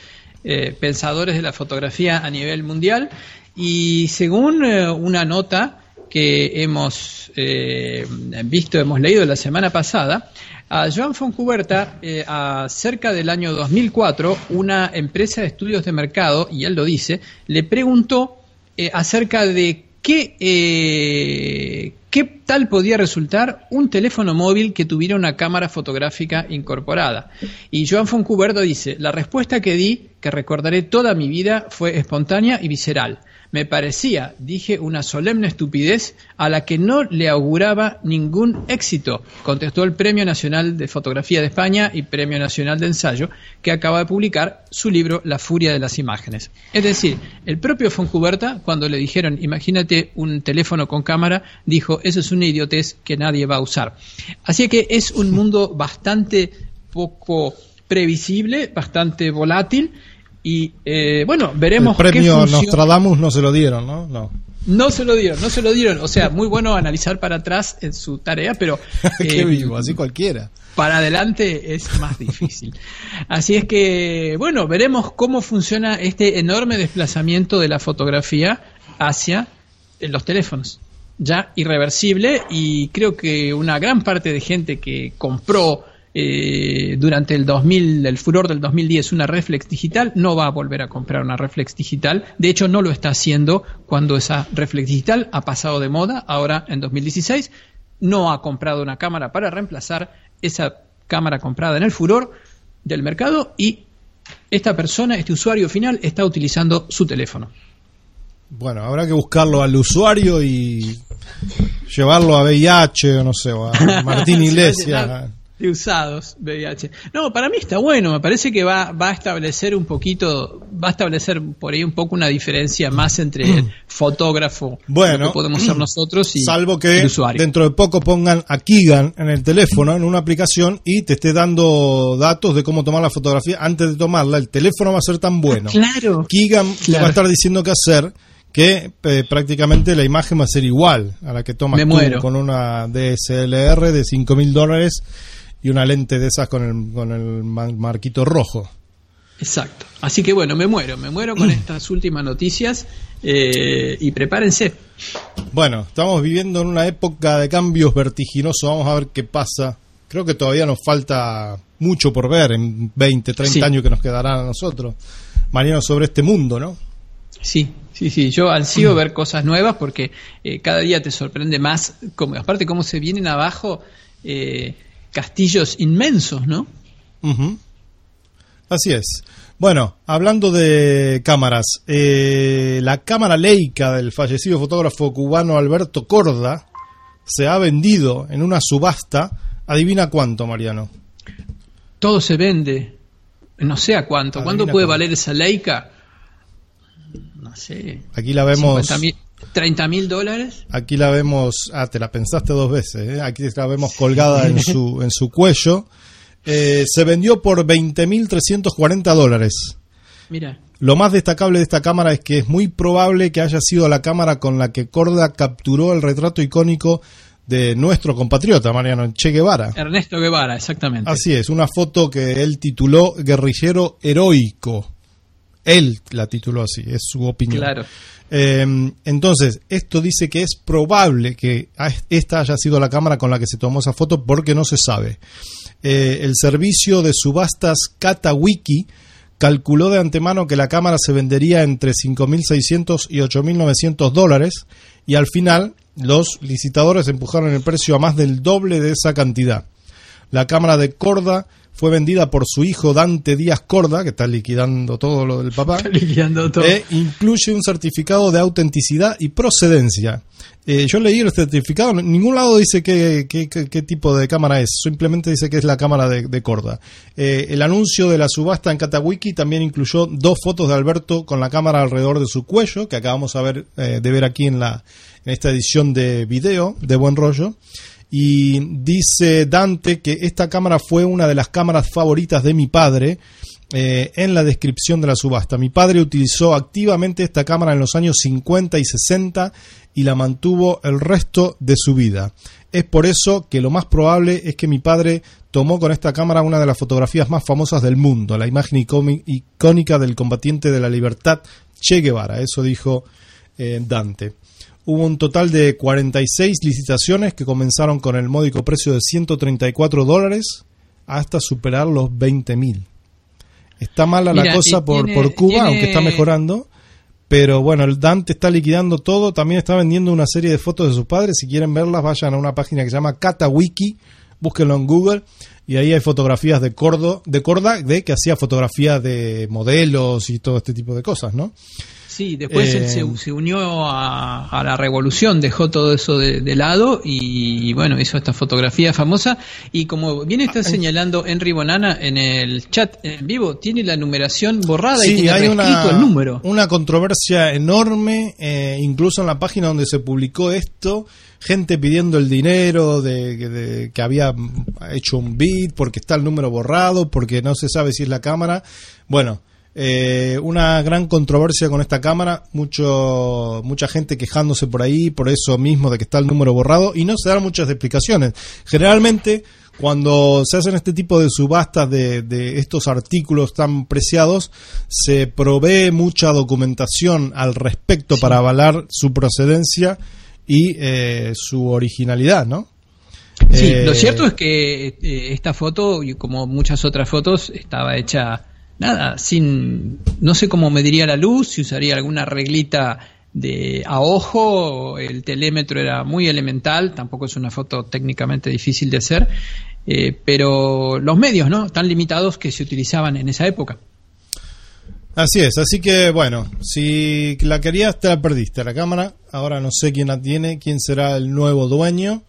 pensadores de la fotografía a nivel mundial. Y según una nota que hemos eh, visto, hemos leído la semana pasada, a Joan Foncuberta, eh, cerca del año 2004, una empresa de estudios de mercado, y él lo dice, le preguntó eh, acerca de qué, eh, qué tal podía resultar un teléfono móvil que tuviera una cámara fotográfica incorporada. Y Joan Foncuberta dice, la respuesta que di, que recordaré toda mi vida, fue espontánea y visceral. Me parecía, dije, una solemne estupidez a la que no le auguraba ningún éxito, contestó el Premio Nacional de Fotografía de España y Premio Nacional de Ensayo, que acaba de publicar su libro La Furia de las Imágenes. Es decir, el propio Foncuberta, cuando le dijeron, imagínate un teléfono con cámara, dijo, eso es una idiotez que nadie va a usar. Así que es un [LAUGHS] mundo bastante poco previsible, bastante volátil y eh, bueno, veremos. El premio Nostradamus no se lo dieron, ¿no? No. No se lo dieron, no se lo dieron. O sea, muy bueno analizar para atrás en su tarea, pero. [LAUGHS] Qué eh, vivo, así cualquiera. Para adelante es más difícil. Así es que, bueno, veremos cómo funciona este enorme desplazamiento de la fotografía hacia los teléfonos. Ya irreversible, y creo que una gran parte de gente que compró eh, durante el 2000, el furor del 2010, una reflex digital, no va a volver a comprar una reflex digital. De hecho, no lo está haciendo cuando esa reflex digital ha pasado de moda. Ahora, en 2016, no ha comprado una cámara para reemplazar esa cámara comprada en el furor del mercado y esta persona, este usuario final, está utilizando su teléfono. Bueno, habrá que buscarlo al usuario y llevarlo a VIH o no sé, a [LAUGHS] Martín Iglesias de usados VIH. No, para mí está bueno, me parece que va, va a establecer un poquito, va a establecer por ahí un poco una diferencia más entre el fotógrafo bueno, que podemos ser nosotros y salvo que el usuario. dentro de poco pongan a Kigan en el teléfono, en una aplicación y te esté dando datos de cómo tomar la fotografía antes de tomarla, el teléfono va a ser tan bueno. Claro. Te Claro. va a estar diciendo qué hacer que eh, prácticamente la imagen va a ser igual a la que tomas tú con una DSLR de 5 mil dólares y una lente de esas con el, con el ma- marquito rojo. Exacto. Así que bueno, me muero, me muero con [CLEARS THROAT] estas últimas noticias eh, y prepárense. Bueno, estamos viviendo en una época de cambios vertiginosos, vamos a ver qué pasa. Creo que todavía nos falta mucho por ver en 20, 30 Sí. años que nos quedarán a nosotros. Mariano, sobre este mundo, ¿no? Sí, sí, sí. Yo ansío ver cosas nuevas porque eh, cada día te sorprende más. Como, aparte, cómo se vienen abajo eh, castillos inmensos, ¿no? Así es. Bueno, hablando de cámaras, eh, la cámara Leica del fallecido fotógrafo cubano Alberto Corda se ha vendido en una subasta. Adivina cuánto, Mariano. Todo se vende. No sé a cuánto. ¿Cuánto puede cuánto. valer esa Leica? No sé. Aquí la vemos. 50 mil- 30 mil dólares. Aquí la vemos, ah, te la pensaste dos veces, ¿eh? aquí la vemos colgada en su, [LAUGHS] en su cuello. Eh, se vendió por 20.340 dólares. Mira. Lo más destacable de esta cámara es que es muy probable que haya sido la cámara con la que Corda capturó el retrato icónico de nuestro compatriota, Mariano Che Guevara. Ernesto Guevara, exactamente. Así es, una foto que él tituló Guerrillero Heroico. Él la tituló así, es su opinión. Claro. Eh, entonces, esto dice que es probable que esta haya sido la cámara con la que se tomó esa foto porque no se sabe. Eh, el servicio de subastas Katawiki calculó de antemano que la cámara se vendería entre 5.600 y 8.900 dólares y al final los licitadores empujaron el precio a más del doble de esa cantidad. La cámara de Corda fue vendida por su hijo Dante Díaz Corda, que está liquidando todo lo del papá. [LAUGHS] Liquidando todo. E incluye un certificado de autenticidad y procedencia. Eh, yo leí el certificado, en ningún lado dice qué, qué- qué- qué tipo de cámara es, simplemente dice que es la cámara de, de Corda. Eh, el anuncio de la subasta en Katawiki también incluyó dos fotos de Alberto con la cámara alrededor de su cuello, que acabamos a ver, eh, de ver aquí en, la, en esta edición de video de Buen Rollo. Y dice Dante que esta cámara fue una de las cámaras favoritas de mi padre eh, en la descripción de la subasta. Mi padre utilizó activamente esta cámara en los años 50 y 60 y la mantuvo el resto de su vida. Es por eso que lo más probable es que mi padre tomó con esta cámara una de las fotografías más famosas del mundo, la imagen icónica del combatiente de la libertad Che Guevara. Eso dijo eh, Dante. Hubo un total de 46 licitaciones que comenzaron con el módico precio de 134 dólares hasta superar los 20 mil. Está mala la cosa por, tiene- por Cuba, tiene- aunque está mejorando. Pero bueno, el Dante está liquidando todo. También está vendiendo una serie de fotos de sus padres. Si quieren verlas, vayan a una página que se llama Katawiki. Búsquenlo en Google. Y ahí hay fotografías de Cordo, de Corda, de que hacía fotografías de modelos y todo este tipo de cosas, ¿no? Sí, después Eh, él se, se unió a, a la revolución, dejó todo eso de, de lado y, bueno, hizo esta fotografía famosa. Y como bien está señalando Henry Bonana en el chat en vivo, tiene la numeración borrada y tiene hay una, el número. una controversia enorme, eh, incluso en la página donde se publicó esto, gente pidiendo el dinero de, de- que había hecho un bit porque está el número borrado, porque no se sabe si es la cámara. Bueno, eh, una gran controversia con esta cámara, mucho, mucha gente quejándose por ahí, por eso mismo de que está el número borrado, y no se dan muchas explicaciones. Generalmente, cuando se hacen este tipo de subastas de, de estos artículos tan preciados, se provee mucha documentación al respecto para avalar su procedencia y eh, su originalidad, ¿no? Sí, Eh, lo cierto es que eh, esta foto, y como muchas otras fotos, estaba hecha nada, sin, no sé cómo mediría la luz, si usaría alguna reglita de a ojo, el telémetro era muy elemental, tampoco es una foto técnicamente difícil de hacer, eh, pero los medios, ¿no? Tan limitados que se utilizaban en esa época. Así es, así que bueno, si la querías te la perdiste la cámara, ahora no sé quién la tiene, quién será el nuevo dueño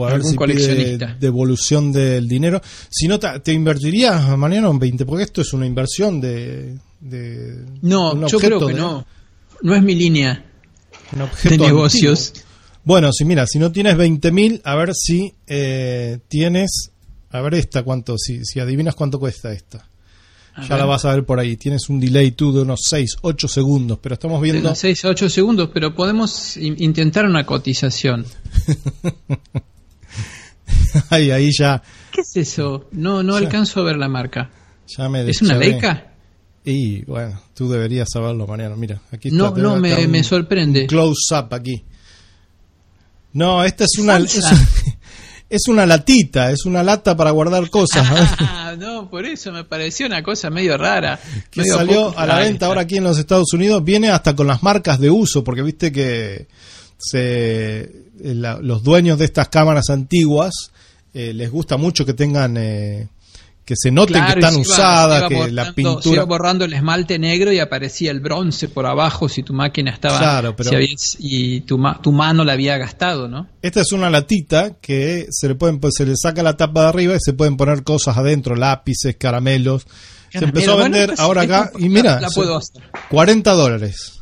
o a ver si pide devolución del dinero. Si no, te, invertirías, mañana en 20, porque esto es una inversión de... no, yo creo que no. No es mi línea de negocios. Bueno, si mira, si no tienes 20.000, a ver si eh, tienes... A ver esta, cuánto, si, si adivinas cuánto cuesta esta ya la vas a ver por ahí. Tienes un delay tú de unos 6, 8 segundos, pero estamos viendo... 6 a 8 segundos, pero podemos intentar una cotización. [LAUGHS] [LAUGHS] ahí, ahí ya... ¿Qué es eso? No, no alcanzo a ver la marca. Ya me ¿Es una Leica? Y bueno, tú deberías saberlo, Mariano. Mira, aquí está. No, no, me, me sorprende. Close up aquí. No, esta es una, es [LAUGHS] una latita, es una lata para guardar cosas. [LAUGHS] Ah, no, por eso me pareció una cosa medio rara. Que salió a la venta ahora aquí en los Estados Unidos, viene hasta con las marcas de uso, porque viste que se, eh, los dueños de estas cámaras antiguas eh, les gusta mucho que tengan eh, que se noten que están usadas, que la pintura... Se iba borrando el esmalte negro y aparecía el bronce por abajo si tu máquina estaba... Claro, pero... y tu, tu mano la había gastado, ¿no? Esta es una latita que se le, pueden, pues, se le saca la tapa de arriba y se pueden poner cosas adentro, lápices, caramelos. se empezó a vender ahora acá y mira, la, puedo hacer. 40 dólares.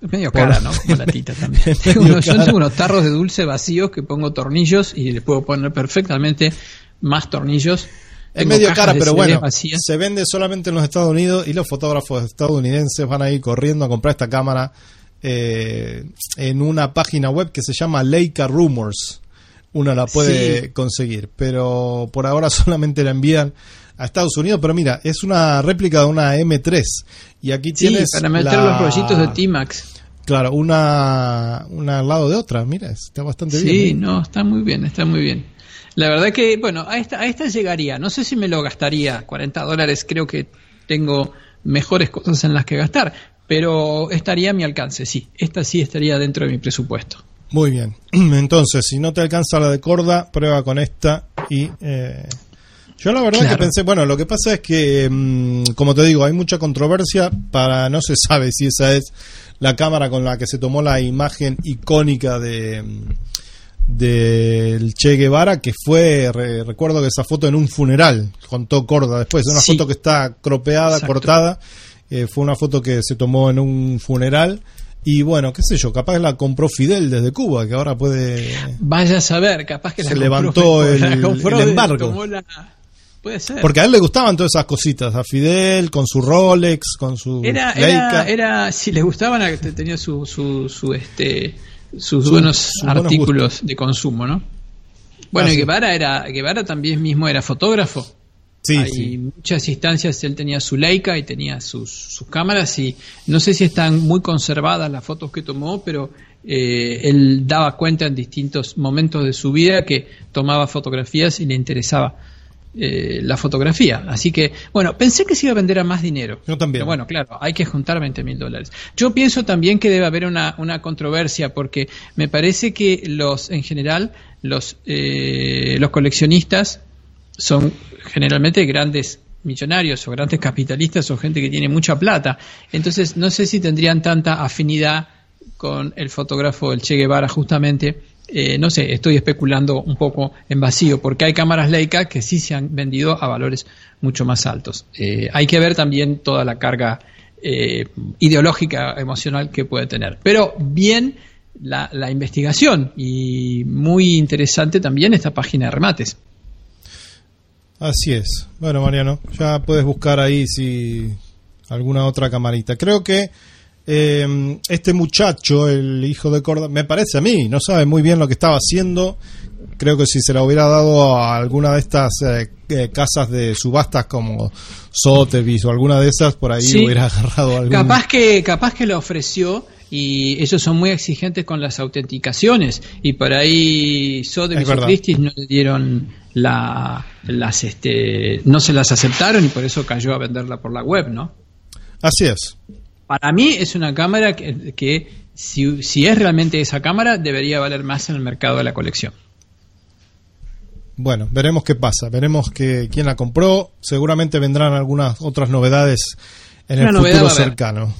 Es medio cara, ¿no? Como latita [LAUGHS] también. yo tengo unos tarros de dulce vacíos que pongo tornillos y le puedo poner perfectamente más tornillos es medio cara, pero bueno, se vende solamente en los Estados Unidos y los fotógrafos estadounidenses van a ir corriendo a comprar esta cámara eh, en una página web que se llama Leica Rumors. Uno la puede conseguir, pero por ahora [LAUGHS] solamente la envían a Estados Unidos. Pero mira, es una réplica de una M3 y aquí tienes para meter los rollitos de T-Max. Claro, una, una al lado de otra. Mira, está bastante bien. Sí, ¿eh? no, está muy bien, está muy bien. La verdad que, bueno, a esta, a esta llegaría. No sé si me lo gastaría. 40 dólares creo que tengo mejores cosas en las que gastar. Pero estaría a mi alcance, sí. Esta sí estaría dentro de mi presupuesto. Muy bien. [CLEARS THROAT] Entonces, si no te alcanza la de corda, prueba con esta y... Eh, yo la verdad que pensé, bueno, lo que pasa es que, mm, como te digo, hay mucha controversia para, no se [LAUGHS] sabe si esa es la cámara con la que se tomó la imagen icónica de, mm, del Che Guevara, que fue, recuerdo que esa foto en un funeral, contó Corda después, es una foto que está cropeada, cortada, eh, fue una foto que se tomó en un funeral. Y bueno, qué sé yo, capaz la compró Fidel desde Cuba, que ahora puede... Vaya a saber, capaz que se levantó el, embargo. Puede ser. Porque a él le gustaban todas esas cositas, a Fidel con su Rolex, con su era, era, era, si le gustaban, tenía su, su, su este sus buenos artículos de consumo, ¿no? Bueno, ah, Guevara era Guevara también mismo era fotógrafo. Sí, Hay muchas instancias él tenía su Leica y tenía sus, sus, cámaras y no sé si están muy conservadas las fotos que tomó, pero eh, él daba cuenta en distintos momentos de su vida que tomaba fotografías y le interesaba eh, la fotografía. Así que, bueno, pensé que se iba a vender a más dinero. Yo también. bueno, claro, hay que juntar 20 mil dólares. Yo pienso también que debe haber una, una controversia porque me parece que los, en general, los, eh, los coleccionistas son generalmente grandes millonarios o grandes capitalistas o gente que tiene mucha plata. Entonces, no sé si tendrían tanta afinidad con el fotógrafo el Che Guevara justamente eh, no sé, estoy especulando un poco en vacío, porque hay cámaras Leica que sí se han vendido a valores mucho más altos. Eh, hay que ver también toda la carga eh, ideológica, emocional que puede tener. Pero bien la, investigación y muy interesante también esta página de remates. Así es. Bueno, Mariano, ya puedes buscar ahí si alguna otra camarita. Creo que eh, este muchacho, el hijo de Córdoba, me parece a mí, no sabe muy bien lo que estaba haciendo. Creo que si se la hubiera dado a alguna de estas eh, eh, casas de subastas como Sotheby's o alguna de esas, por ahí hubiera agarrado algo. Capaz que, capaz que lo ofreció y ellos son muy exigentes con las autenticaciones y por ahí Sotheby's o Christie's no le dieron la, las, este, no se las aceptaron y por eso cayó a venderla por la web, ¿no? Así es. Para mí es una cámara que, si, es realmente esa cámara, debería valer más en el mercado de la colección. Bueno, veremos qué pasa, veremos que, quién la compró. Seguramente vendrán algunas otras novedades en el futuro cercano.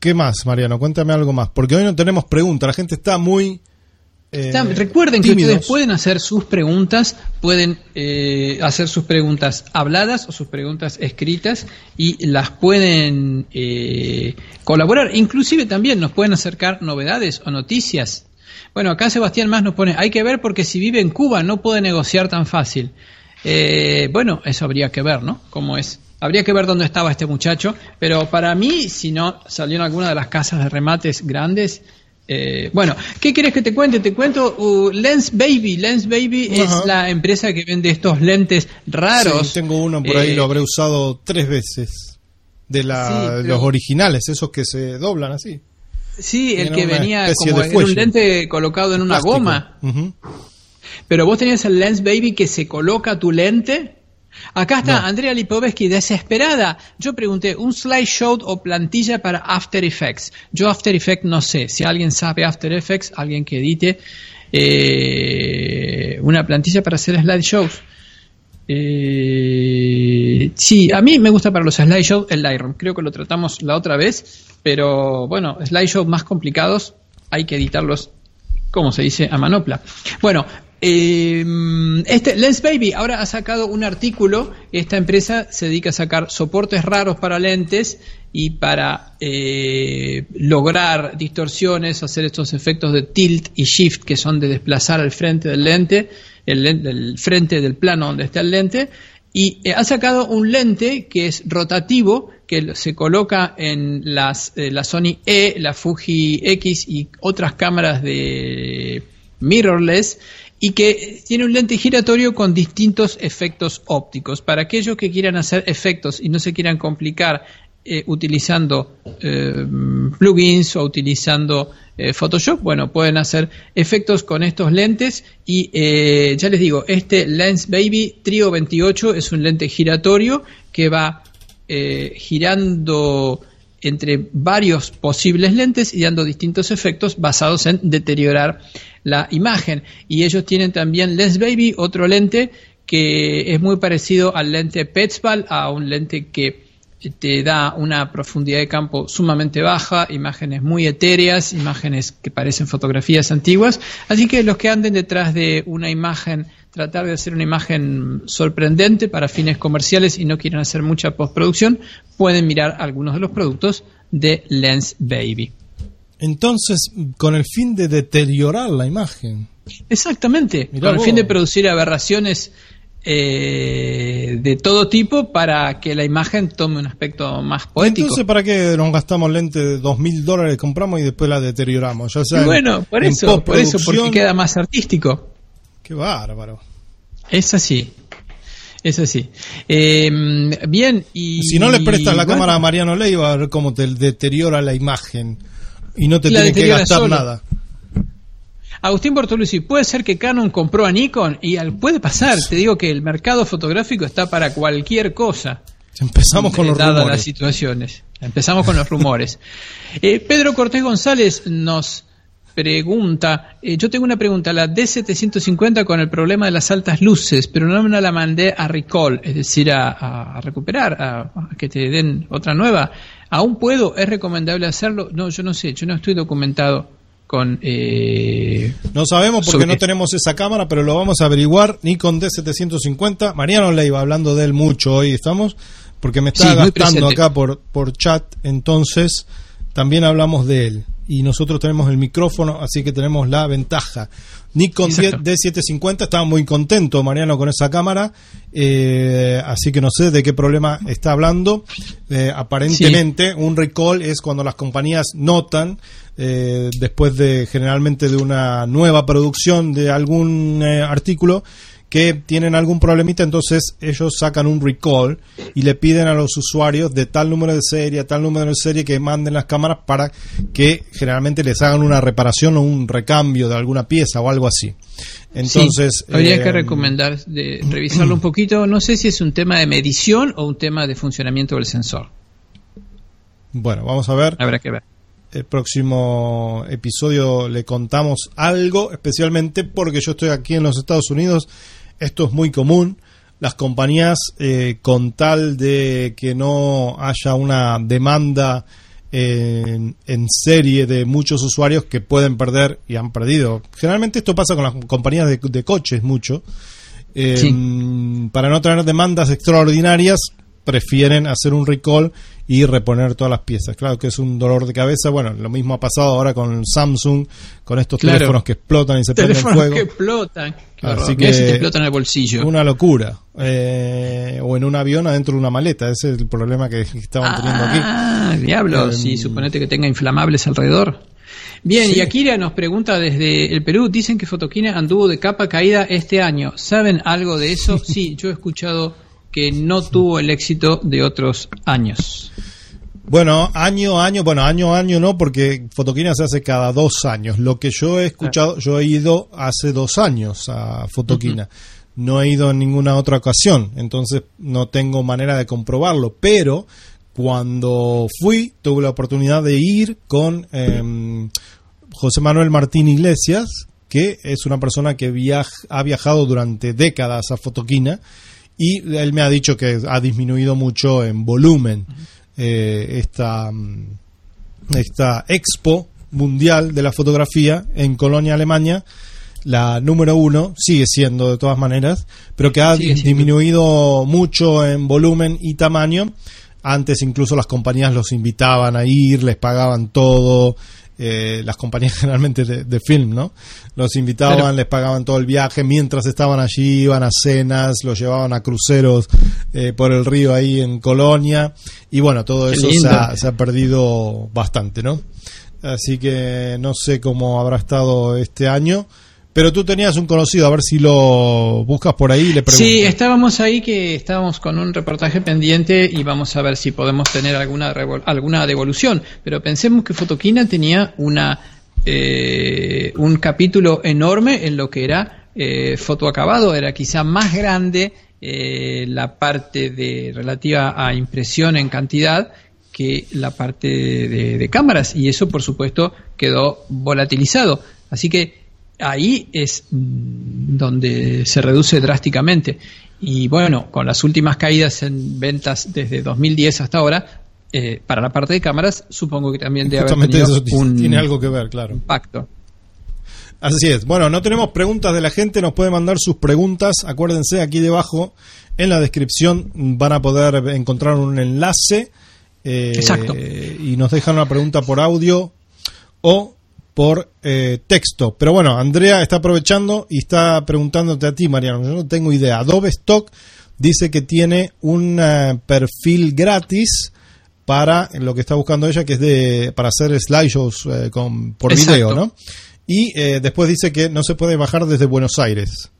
¿Qué más, Mariano? Cuéntame algo más, porque hoy no tenemos preguntas, la gente está muy... Eh, recuerden que ustedes pueden hacer sus preguntas, pueden eh, hacer sus preguntas habladas o sus preguntas escritas y las pueden eh, colaborar. Inclusive también nos pueden acercar novedades o noticias. Bueno, acá Sebastián más nos pone, hay que ver porque si vive en Cuba no puede negociar tan fácil. bueno, eso habría que ver, ¿no? ¿Cómo es? Habría que ver dónde estaba este muchacho, pero para mí, si no salió en alguna de las casas de remates grandes, eh, bueno, ¿qué quieres que te cuente? Te cuento uh, Lens Baby. Lens Baby es la empresa que vende estos lentes raros. Sí, tengo uno por ahí, lo eh, habré usado tres veces. De la, los originales, esos que se doblan así. Sí, el que venía como un lente colocado en una goma. Pero vos tenías el Lens Baby que se coloca tu lente Acá está Andrea Lipovetsky, desesperada. Yo pregunté, ¿un slideshow o plantilla para After Effects? Yo After Effects no sé. Si alguien sabe After Effects, alguien que edite eh, una plantilla para hacer slideshows. Eh, sí, a mí me gusta para los slideshows el Lightroom. Creo que lo tratamos la otra vez, pero bueno, slideshows más complicados hay que editarlos como se dice, a manopla. Bueno, eh, este Lens Baby ahora ha sacado un artículo. Esta empresa se dedica a sacar soportes raros para lentes y para eh, lograr distorsiones, hacer estos efectos de tilt y shift que son de desplazar al frente del lente, el, frente del plano donde está el lente. Y eh, ha sacado un lente que es rotativo, que se coloca en las, eh, la Sony E, la Fuji X y otras cámaras de mirrorless y que tiene un lente giratorio con distintos efectos ópticos. Para aquellos que quieran hacer efectos y no se quieran complicar eh, utilizando eh, plugins o utilizando eh, Photoshop, bueno, pueden hacer efectos con estos lentes y ya les digo, este Lens Baby Trio 28 es un lente giratorio que va girando entre varios posibles lentes y dando distintos efectos basados en deteriorar la imagen. Y ellos tienen también Lens Baby, otro lente que es muy parecido al lente Petzval, a un lente que te da una profundidad de campo sumamente baja, imágenes muy etéreas, imágenes que parecen fotografías antiguas. Así que los que anden detrás de una imagen, tratar de hacer una imagen sorprendente para fines comerciales y no quieren hacer mucha postproducción, pueden mirar algunos de los productos de Lens Baby. Entonces, con el fin de deteriorar la imagen. Exactamente, con el fin de producir aberraciones eh, de todo tipo para que la imagen tome un aspecto más poético. Entonces, ¿para qué nos gastamos lentes de dos mil dólares, compramos y después la deterioramos? Ya bueno, por eso, por eso, porque queda más artístico. Qué bárbaro. Es así. Es así. Eh, bien, y. Si no le prestas la cámara a Mariano Leiva, a ver cómo te deteriora la imagen y no te tiene que gastar nada. Agustín Bortolucci, puede ser que Canon compró a Nikon y puede pasar, te digo que el mercado fotográfico está para cualquier cosa. Empezamos con los rumores. las situaciones. Empezamos con los rumores. [LAUGHS] Eh, Pedro Cortés González nos pregunta, eh, yo tengo una pregunta, la D750 con el problema de las altas luces, pero no me la mandé a recall, es decir, a, recuperar, a, que te den otra nueva. ¿Aún puedo? ¿Es recomendable hacerlo? No, yo no sé, yo no estoy documentado con... Eh, no sabemos porque no tenemos esa cámara, pero lo vamos a averiguar. Nikon D750, Mariano Leiva, hablando de él mucho hoy estamos, porque me está gastando acá por, por chat, entonces también hablamos de él y nosotros tenemos el micrófono, así que tenemos la ventaja. Nikon D750 estaba muy contento Mariano con esa cámara, eh, así que no sé de qué problema está hablando. Eh, aparentemente un recall es cuando las compañías notan eh, después de generalmente de una nueva producción de algún artículo que tienen algún problemita, entonces ellos sacan un recall y le piden a los usuarios de tal número de serie, tal número de serie que manden las cámaras para que generalmente les hagan una reparación o un recambio de alguna pieza o algo así. Entonces, habría que eh, recomendar de revisarlo un poquito. No sé si es un tema de medición o un tema de funcionamiento del sensor. Bueno, vamos a ver. Habrá que ver. El próximo episodio le contamos algo, especialmente porque yo estoy aquí en los Estados Unidos esto es muy común. las compañías eh, con tal de que no haya una demanda en, serie de muchos usuarios que pueden perder y han perdido. Generalmente esto pasa con las compañías de, coches mucho. Eh, para no tener demandas extraordinarias, prefieren hacer un recall y reponer todas las piezas. Claro que es un dolor de cabeza. Bueno, lo mismo ha pasado ahora con Samsung, con estos teléfonos que explotan y se prenden fuego. que explotan. Así que te explotan el bolsillo. Una locura. Eh, o en un avión adentro de una maleta. Ese es el problema que estaban teniendo aquí. Ah, diablo. si em, suponete que tenga inflamables alrededor. Bien, y Akira nos pregunta desde el Perú, dicen que Fotoquina anduvo de capa caída este año. ¿Saben algo de eso? [LAUGHS] Sí, yo he escuchado que no tuvo el éxito de otros años. Bueno, año a año, bueno, año a año no, porque Fotoquina se hace cada dos años. Lo que yo he escuchado, yo he ido hace dos años a Fotoquina. No he ido en ninguna otra ocasión, entonces no tengo manera de comprobarlo. Pero cuando fui, tuve la oportunidad de ir con em, José Manuel Martín Iglesias, que es una persona que ha viajado durante décadas a Fotoquina y él me ha dicho que ha disminuido mucho en volumen eh, esta, mm, esta expo mundial de la fotografía en Colonia, Alemania, la número uno, sigue siendo de todas maneras, pero que ha disminuido mucho en volumen y tamaño. Antes incluso las compañías los invitaban a ir, les pagaban todo, eh, las compañías [LAUGHS] generalmente de, film, ¿no? Los invitaban, les pagaban todo el viaje, mientras estaban allí iban a cenas, los llevaban a cruceros eh, por el río ahí en Colonia, y bueno, todo eso se ha, se ha perdido bastante, ¿no? Así que no sé cómo habrá estado este año. Pero tú tenías un conocido, a ver si lo buscas por ahí y le preguntas. Sí, estábamos ahí que estábamos con un reportaje pendiente y vamos a ver si podemos tener alguna, alguna devolución. Pero pensemos que Fotoquina tenía una, eh, un capítulo enorme en lo que era eh, fotoacabado, era quizá más grande eh, la parte de relativa a impresión en cantidad que la parte de, de cámaras y eso por supuesto quedó volatilizado. Así que ahí es donde se reduce drásticamente. Y bueno, con las últimas caídas en ventas desde 2010 hasta ahora, eh, para la parte de cámaras, supongo que también debe haber tenido un tiene algo que ver, claro. impacto. Así es. Bueno, no tenemos preguntas de la gente, nos puede mandar sus preguntas. Acuérdense, aquí debajo en la descripción van a poder encontrar un enlace. Eh, Exacto. Y nos dejan una pregunta por audio o por eh, texto. Pero bueno, Andrea está aprovechando y está preguntándote a ti, Mariano. Yo no tengo idea. Adobe Stock dice que tiene un eh, perfil gratis para lo que está buscando ella, que es de para hacer slideshows eh, con, por video, ¿no? Y después dice que no se puede bajar desde Buenos Aires.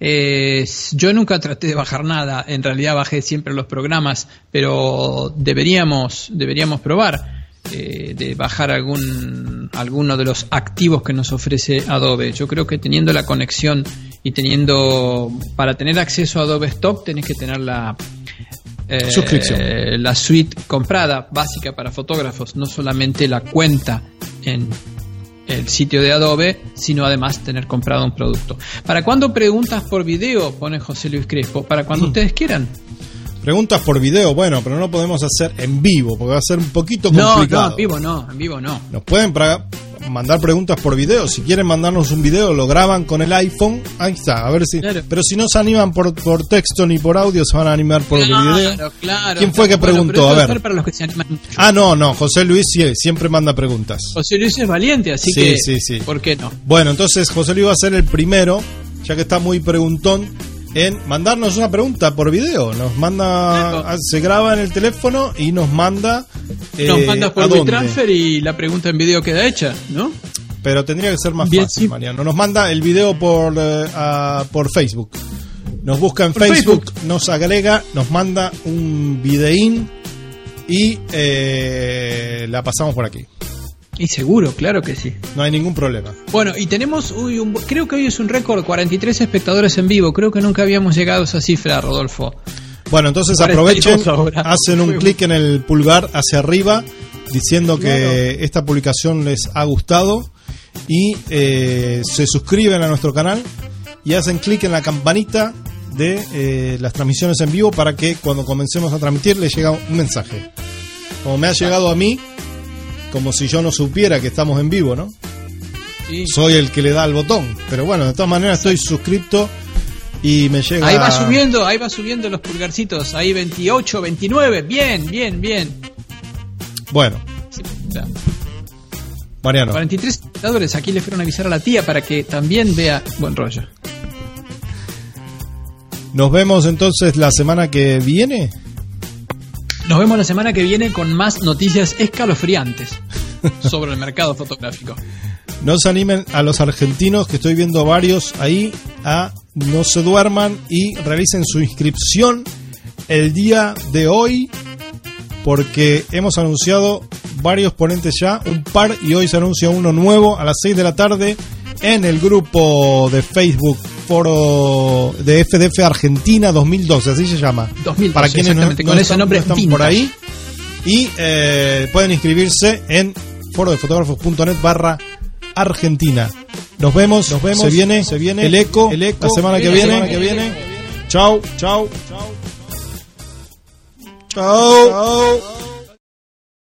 yo nunca traté de bajar nada, en realidad bajé siempre los programas, pero deberíamos, deberíamos probar. Eh, de bajar algún alguno de los activos que nos ofrece Adobe. Yo creo que teniendo la conexión y teniendo para tener acceso a Adobe Stock tenés que tener la eh, suscripción, la suite comprada básica para fotógrafos, no solamente la cuenta en el sitio de Adobe, sino además tener comprado un producto. ¿Para cuándo preguntas por video? Pone José Luis Crespo. Para cuando mm. ustedes quieran. Preguntas por video, bueno, pero no podemos hacer en vivo, porque va a ser un poquito complicado. No, no, en vivo no, en vivo no. Nos pueden mandar preguntas por video. Si quieren mandarnos un video, lo graban con el iPhone. Ahí está, a ver si. Pero si no se animan por, por texto ni por audio, se van a animar por el video. Claro, ¿Quién fue que preguntó? a ver. ah, no, no, José Luis siempre manda preguntas. José Luis es valiente, así que. Sí, sí. ¿Por qué no? Bueno, entonces José Luis va a ser el primero, ya que está muy preguntón en mandarnos una pregunta por video. Nos manda, se graba en el teléfono y nos manda. nos manda eh, por WeTransfer y la pregunta en video queda hecha, ¿no? Pero tendría que ser más fácil, Mariano. Nos manda el video por, eh, por Facebook. Nos busca en Facebook, nos agrega, nos manda un videín y eh, la pasamos por aquí. Y seguro, claro que sí. No hay ningún problema. Bueno, y tenemos, un, creo que hoy es un récord, 43 espectadores en vivo. Creo que nunca habíamos llegado a esa cifra, Rodolfo. Bueno, entonces aprovechen, hacen un [LAUGHS] clic en el pulgar hacia arriba diciendo que esta publicación les ha gustado y eh, se suscriben a nuestro canal y hacen clic en la campanita de eh, las transmisiones en vivo para que cuando comencemos a transmitir le llega un mensaje. Como me ha llegado a mí, como si yo no supiera que estamos en vivo, ¿no? Soy el que le da el botón. Pero bueno, de todas maneras estoy suscrito y me llega. Ahí va subiendo, ahí va subiendo los pulgarcitos. Ahí 28, 29. Bien, bien, bien. Bueno. Mariano. 43 espectadores. Aquí le fueron a avisar a la tía para que también vea buen rollo. Nos vemos entonces la semana que viene. Nos vemos la semana que viene con más noticias escalofriantes sobre el mercado fotográfico. No se animen a los argentinos, que estoy viendo varios ahí, a no se duerman y realicen su inscripción el día de hoy, porque hemos anunciado varios ponentes ya, un par, y hoy se anuncia uno nuevo a las 6 de la tarde en el grupo de Facebook Foro de FDF Argentina 2012, así se llama. Para quienes no, con ese nombre están por ahí. Y eh, pueden inscribirse en forodefotografos.net barra Argentina. Nos vemos, nos vemos. Se viene, se viene el eco, el eco la semana que viene, que viene. Chau, chau, chau. Chau.